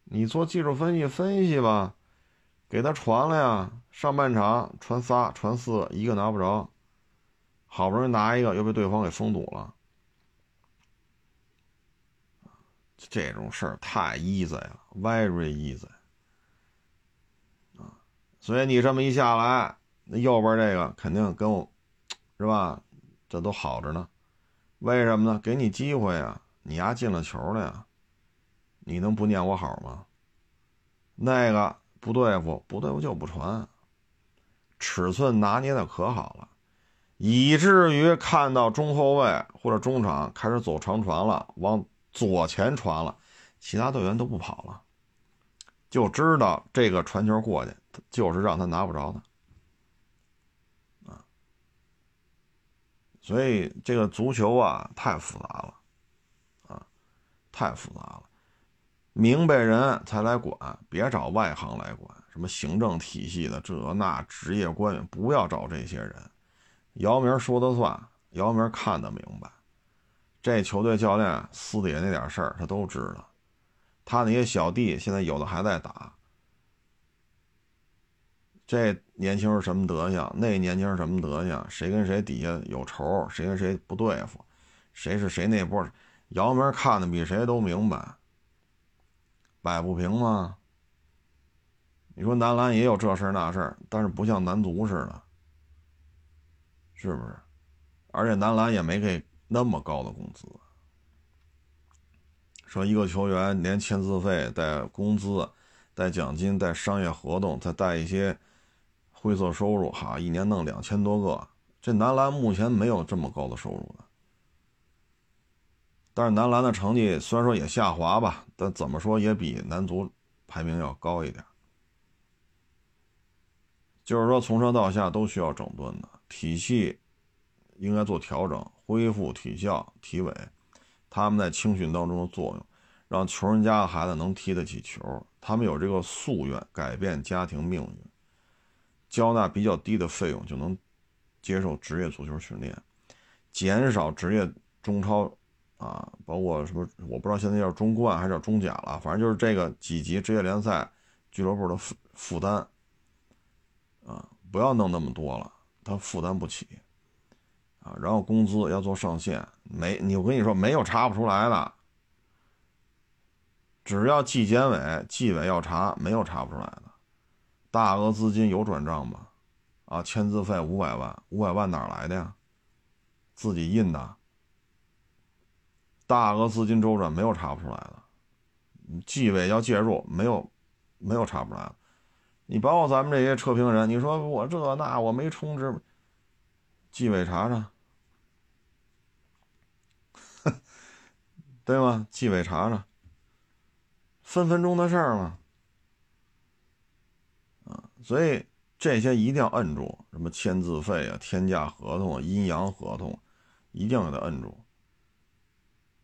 你做技术分析分析吧，给他传了呀。上半场传仨，传四，一个拿不着，好不容易拿一个，又被对方给封堵了。这种事儿太 easy 了，very easy 啊！所以你这么一下来。那右边这个肯定跟我，是吧？这都好着呢，为什么呢？给你机会啊！你丫进了球了呀，你能不念我好吗？那个不对付，不对付就不传，尺寸拿捏的可好了，以至于看到中后卫或者中场开始走长传了，往左前传了，其他队员都不跑了，就知道这个传球过去，就是让他拿不着的啊。所以这个足球啊，太复杂了，啊，太复杂了，明白人才来管，别找外行来管。什么行政体系的这那职业官员，不要找这些人。姚明说的算，姚明看得明白，这球队教练私底下那点事儿他都知道，他那些小弟现在有的还在打。这年轻人什么德行？那年轻人什么德行？谁跟谁底下有仇？谁跟谁不对付？谁是谁那波？姚明看的比谁都明白，摆不平吗？你说男篮也有这事儿那事儿，但是不像男足似的，是不是？而且男篮也没给那么高的工资。说一个球员连签字费带工资、带奖金、带商业合同，再带一些。灰色收入哈，一年弄两千多个，这男篮目前没有这么高的收入的。但是男篮的成绩虽然说也下滑吧，但怎么说也比男足排名要高一点。就是说从上到下都需要整顿的体系，应该做调整，恢复体校、体委他们在青训当中的作用，让穷人家的孩子能踢得起球，他们有这个夙愿，改变家庭命运。交纳比较低的费用就能接受职业足球训练，减少职业中超啊，包括什么我不知道现在叫中冠还是叫中甲了，反正就是这个几级职业联赛俱乐部的负负担啊，不要弄那么多了，他负担不起啊。然后工资要做上限，没你我跟你说没有查不出来的，只要纪检委、纪委要查，没有查不出来的。大额资金有转账吗？啊，签字费五百万，五百万哪来的呀？自己印的。大额资金周转没有查不出来的，纪委要介入没有？没有查不出来的。你包括咱们这些测评人，你说我这那我没充值，纪委查查，*laughs* 对吗？纪委查查，分分钟的事儿嘛。所以这些一定要摁住，什么签字费啊、天价合同、阴阳合同，一定要给他摁住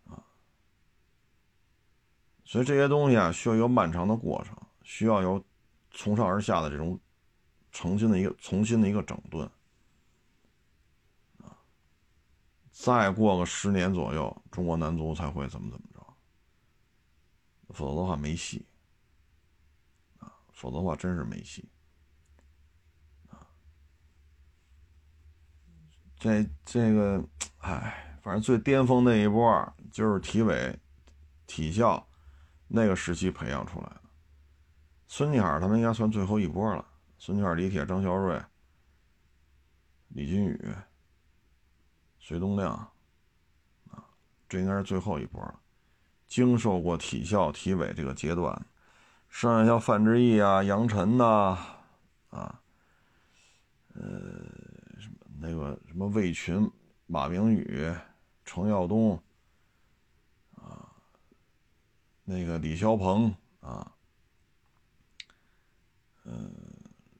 啊。所以这些东西啊，需要一个漫长的过程，需要有从上而下的这种重新的一个、重新的一个整顿啊。再过个十年左右，中国男足才会怎么怎么着，否则的话没戏啊，否则的话真是没戏。这这个，哎，反正最巅峰那一波就是体委、体校那个时期培养出来的。孙继海他们应该算最后一波了。孙继海、李铁、张孝瑞、李金羽、隋东亮，啊，这应该是最后一波了。经受过体校、体委这个阶段，剩下像范志毅啊、杨晨呐，啊，呃，什么那个什么魏群、马明宇、程耀东，啊，那个李霄鹏啊，嗯，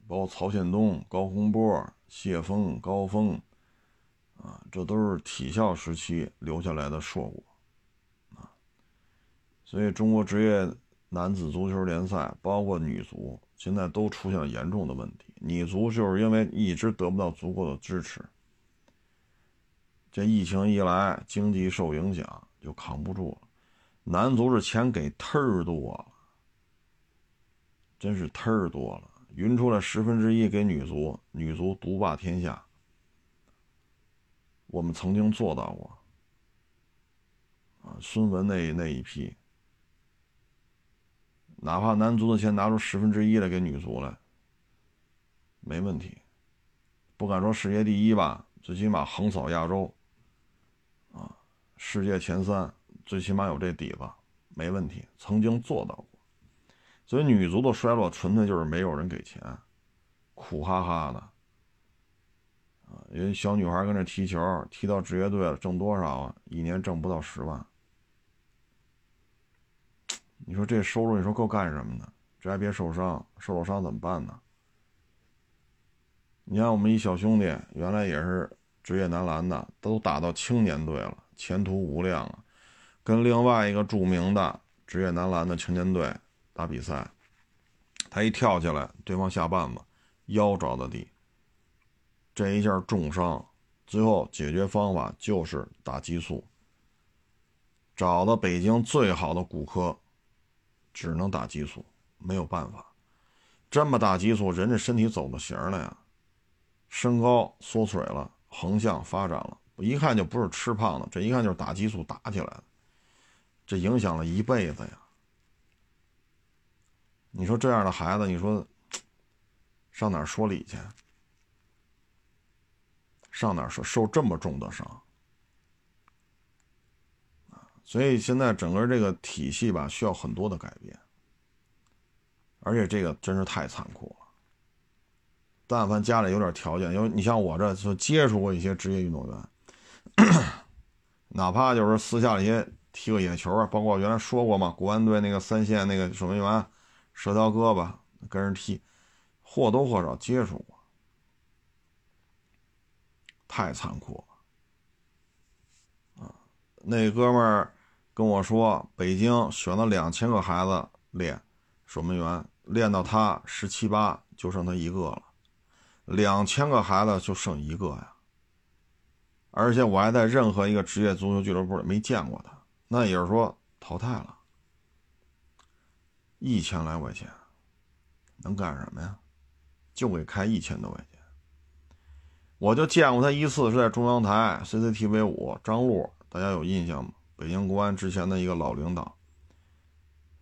包括曹宪东、高洪波、谢峰、高峰，啊，这都是体校时期留下来的硕果。啊所以，中国职业男子足球联赛，包括女足，现在都出现了严重的问题。女足就是因为一直得不到足够的支持，这疫情一来，经济受影响就扛不住了。男足是钱给忒多，真是忒儿多了，匀出来十分之一给女足，女足独霸天下。我们曾经做到过，啊，孙文那那一批。哪怕男足的钱拿出十分之一来给女足来，没问题，不敢说世界第一吧，最起码横扫亚洲，啊，世界前三，最起码有这底子，没问题，曾经做到过。所以女足的衰落纯粹就是没有人给钱，苦哈哈的，啊，因为小女孩跟这踢球，踢到职业队了，挣多少啊？一年挣不到十万。你说这收入，你说够干什么的？这还别受伤，受了伤怎么办呢？你看我们一小兄弟，原来也是职业男篮的，都打到青年队了，前途无量啊。跟另外一个著名的职业男篮的青年队打比赛，他一跳起来，对方下绊子，腰着的地，这一下重伤，最后解决方法就是打激素，找到北京最好的骨科。只能打激素，没有办法。这么大激素，人这身体走的形了呀，身高缩水了，横向发展了，一看就不是吃胖的，这一看就是打激素打起来的，这影响了一辈子呀。你说这样的孩子，你说上哪说理去？上哪说受这么重的伤？所以现在整个这个体系吧，需要很多的改变，而且这个真是太残酷了。但凡家里有点条件，因为你像我这就接触过一些职业运动员，*coughs* 哪怕就是私下里踢个野球啊，包括原来说过嘛，国安队那个三线那个守门员，折条胳膊跟人踢，或多或少接触过，太残酷了啊！那哥们儿。跟我说，北京选了两千个孩子练守门员，练到他十七八就剩他一个了，两千个孩子就剩一个呀。而且我还在任何一个职业足球俱乐部里没见过他，那也是说淘汰了。一千来块钱能干什么呀？就给开一千多块钱。我就见过他一次，是在中央台 CCTV 五张璐，大家有印象吗？北京国安之前的一个老领导，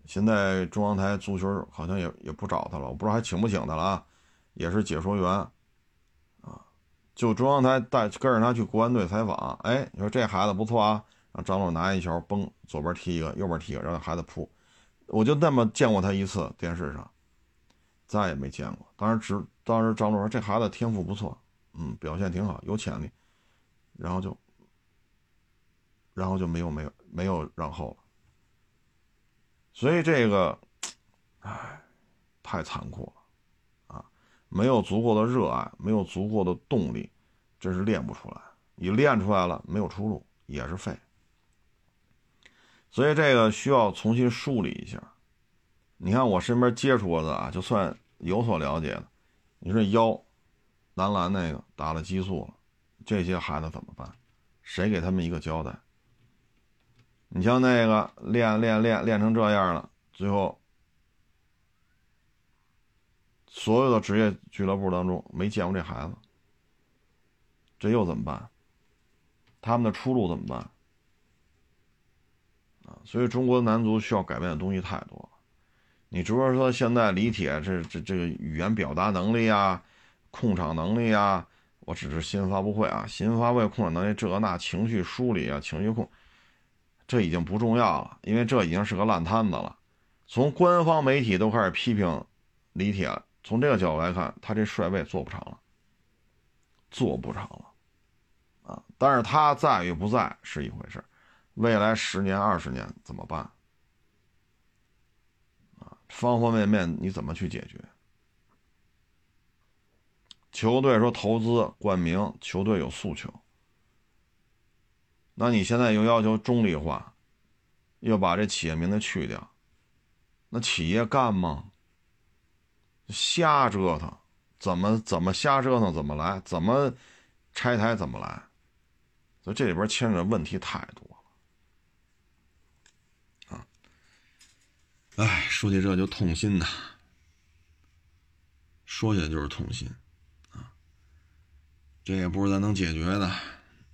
现在中央台足球好像也也不找他了，我不知道还请不请他了啊？也是解说员，啊，就中央台带跟着他去国安队采访，哎，你说这孩子不错啊，让张璐拿一球，嘣，左边踢一个，右边踢一个，让孩子扑，我就那么见过他一次，电视上，再也没见过。当时只当时张璐说这孩子天赋不错，嗯，表现挺好，有潜力，然后就。然后就没有没有没有然后了，所以这个，唉，太残酷了，啊，没有足够的热爱，没有足够的动力，真是练不出来。你练出来了，没有出路，也是废。所以这个需要重新梳理一下。你看我身边接触过的啊，就算有所了解的，你说腰，男篮那个打了激素了，这些孩子怎么办？谁给他们一个交代？你像那个练练练练成这样了，最后所有的职业俱乐部当中没见过这孩子，这又怎么办？他们的出路怎么办？所以中国男足需要改变的东西太多了。你只不过说现在李铁这这这个语言表达能力啊，控场能力啊，我只是新闻发布会啊，新闻发布会控场能力这那情绪梳理啊，情绪控。这已经不重要了，因为这已经是个烂摊子了。从官方媒体都开始批评李铁，从这个角度来看，他这帅位做不长了，做不长了啊！但是他在与不在是一回事，未来十年、二十年怎么办啊？方方面面你怎么去解决？球队说投资冠名，球队有诉求。那你现在又要求中立化，又把这企业名字去掉，那企业干吗？瞎折腾，怎么怎么瞎折腾怎么来，怎么拆台怎么来，所以这里边牵扯的问题太多了啊！哎，说起这就痛心呐，说起来就是痛心啊。这也不是咱能解决的，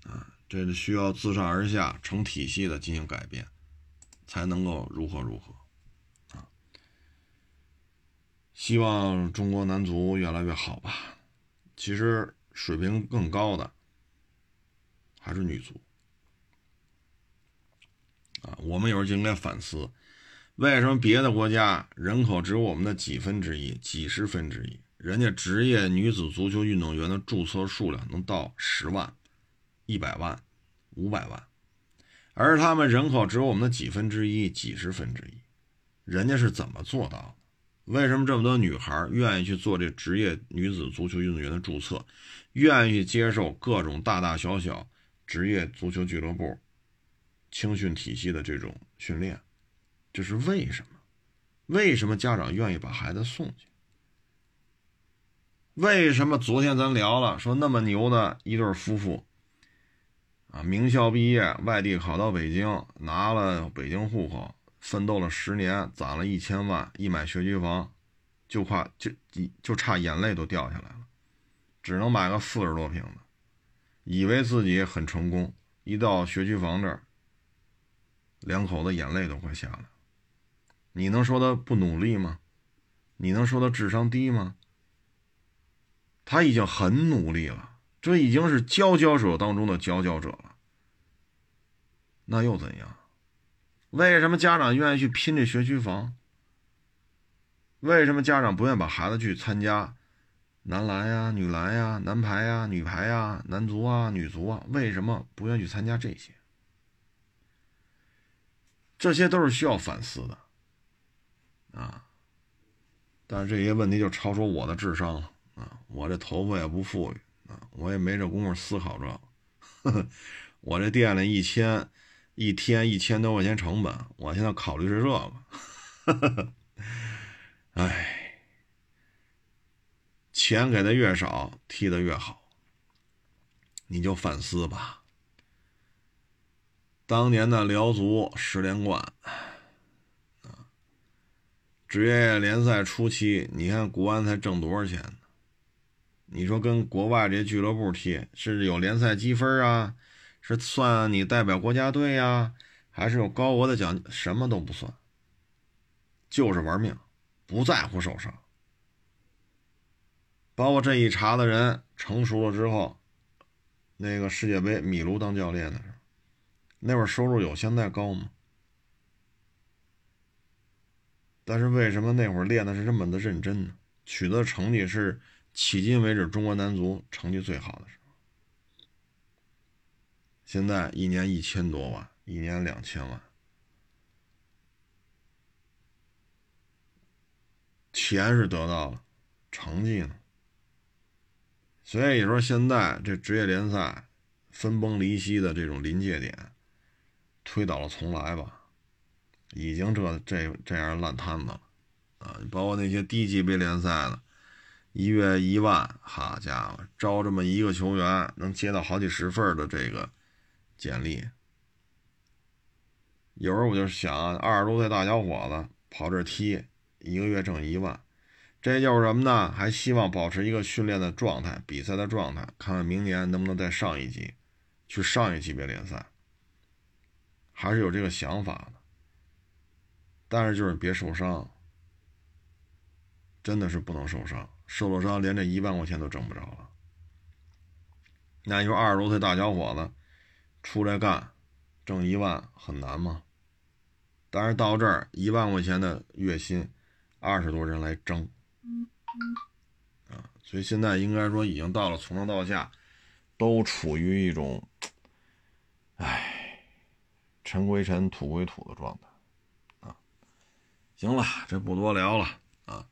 啊，这是需要自上而下成体系的进行改变，才能够如何如何，啊，希望中国男足越来越好吧。其实水平更高的还是女足，啊，我们有时候就应该反思，为什么别的国家人口只有我们的几分之一、几十分之一？人家职业女子足球运动员的注册数量能到十万、一百万、五百万，而他们人口只有我们的几分之一、几十分之一，人家是怎么做到的？为什么这么多女孩愿意去做这职业女子足球运动员的注册，愿意接受各种大大小小职业足球俱乐部青训体系的这种训练？这是为什么？为什么家长愿意把孩子送去？为什么昨天咱聊了，说那么牛的一对夫妇，啊，名校毕业，外地考到北京，拿了北京户口，奋斗了十年，攒了一千万，一买学区房，就怕就就差眼泪都掉下来了，只能买个四十多平的，以为自己很成功，一到学区房这儿，两口子眼泪都快下来了。你能说他不努力吗？你能说他智商低吗？他已经很努力了，这已经是佼佼者当中的佼佼者了。那又怎样？为什么家长愿意去拼这学区房？为什么家长不愿意把孩子去参加男篮呀、女篮呀、男排呀、女排呀、男足啊、女足啊？为什么不愿意去参加这些？这些都是需要反思的啊！但是这些问题就超出我的智商了。啊，我这头发也不富裕啊，我也没这功夫思考这。*laughs* 我这店里一千一天一千多块钱成本，我现在考虑是这个。*laughs* 哎，钱给的越少，踢的越好。你就反思吧。当年的辽足十连冠，职业联赛初期，你看国安才挣多少钱呢？你说跟国外这些俱乐部踢是有联赛积分啊，是算你代表国家队呀，还是有高额的奖？什么都不算，就是玩命，不在乎受伤。包括这一茬的人成熟了之后，那个世界杯米卢当教练的时候，那会儿收入有现在高吗？但是为什么那会儿练的是这么的认真呢？取得成绩是。迄今为止，中国男足成绩最好的时候，现在一年一千多万，一年两千万，钱是得到了，成绩呢？所以说，现在这职业联赛分崩离析的这种临界点，推倒了重来吧，已经这这这样烂摊子了啊！包括那些低级别联赛的。一月一万，好家伙，招这么一个球员能接到好几十份的这个简历。有时候我就想，二十多岁大小伙子跑这踢，一个月挣一万，这就是什么呢？还希望保持一个训练的状态、比赛的状态，看看明年能不能再上一级，去上一级别联赛，还是有这个想法的。但是就是别受伤，真的是不能受伤。受了伤，连这一万块钱都挣不着了。那你说二十多岁大小伙子出来干，挣一万很难吗？但是到这儿一万块钱的月薪，二十多人来争，啊，所以现在应该说已经到了从上到下都处于一种，唉，尘归尘，土归土的状态，行了，这不多聊了啊。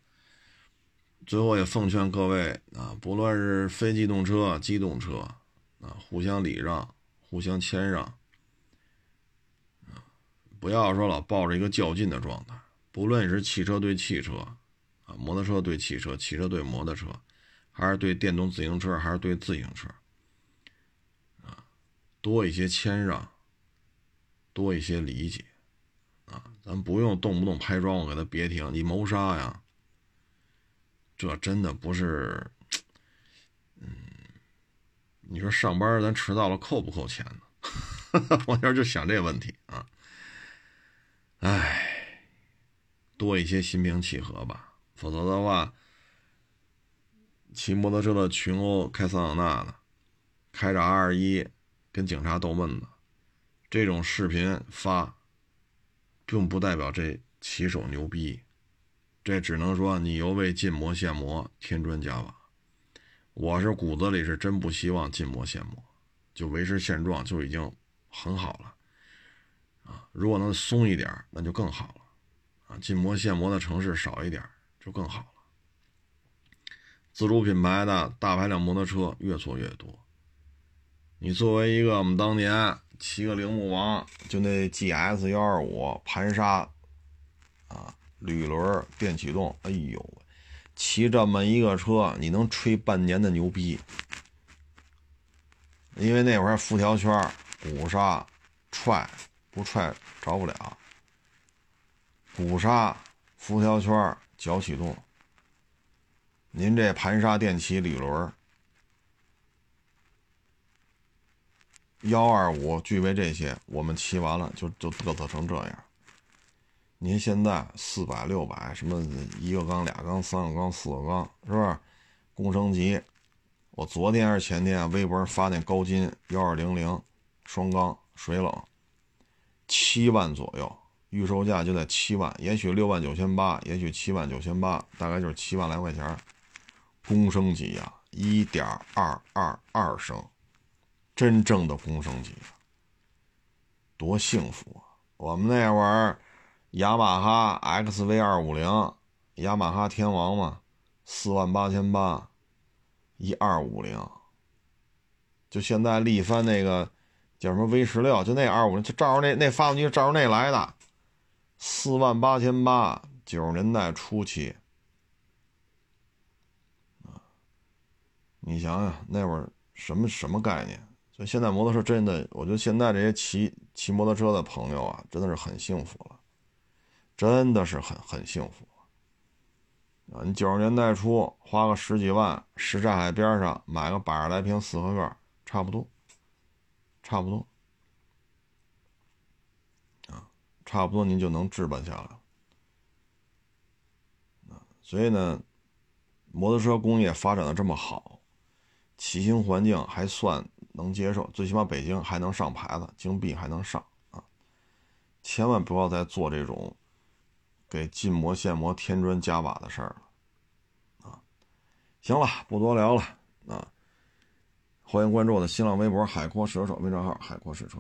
最后也奉劝各位啊，不论是非机动车、机动车啊，互相礼让，互相谦让。不要说老抱着一个较劲的状态，不论是汽车对汽车，啊，摩托车对汽车，汽车对摩托车，还是对电动自行车，还是对自行车，啊，多一些谦让，多一些理解，咱不用动不动拍桩，我给他别停，你谋杀呀，这真的不是，嗯，你说上班咱迟到了扣不扣钱呢？*laughs* 我这就想这问题啊。唉，多一些心平气和吧，否则的话，骑摩托车的群殴开桑塔纳的，开着 R 一跟警察斗闷子，这种视频发，并不代表这骑手牛逼，这只能说你犹未进魔现魔，添砖加瓦。我是骨子里是真不希望进魔现魔，就维持现状就已经很好了。啊，如果能松一点那就更好了。啊，禁摩限摩的城市少一点就更好了。自主品牌的大排量摩托车越做越多。你作为一个我们当年骑个铃木王，就那 GS 幺二五盘刹，啊，铝轮电启动，哎呦，骑这么一个车，你能吹半年的牛逼。因为那会儿辐条圈、鼓刹、踹。不踹着不了，鼓刹、辐条圈、脚启动。您这盘刹电骑铝轮，幺二五具备这些，我们骑完了就就嘚瑟成这样。您现在四百、六百，什么一个缸、俩缸、三个缸、四个缸，是不是？工升级。我昨天还是前天啊微博发那高金幺二零零双缸水冷。七万左右，预售价就在七万，也许六万九千八，也许七万九千八，大概就是七万来块钱。公升级啊，一点二二二升，真正的工升级，多幸福啊！我们那会儿，雅马哈 XV 二五零，雅马哈天王嘛，四万八千八，一二五零，就现在力帆那个。叫什么 V 十六？就那二五零，就照着那那发动机，照着那来的，四万八千八，九十年代初期啊！你想想那会儿什么什么概念？所以现在摩托车真的，我觉得现在这些骑骑摩托车的朋友啊，真的是很幸福了，真的是很很幸福啊！你九十年代初花个十几万，什刹海边上买个百十来平四合院，差不多。差不多，啊，差不多您就能置办下来，啊，所以呢，摩托车工业发展的这么好，骑行环境还算能接受，最起码北京还能上牌子，京 B 还能上啊，千万不要再做这种给禁摩限摩添砖加瓦的事儿了，啊，行了，不多聊了，啊。欢迎关注我的新浪微博“海阔试车手”微账号“海阔试车”。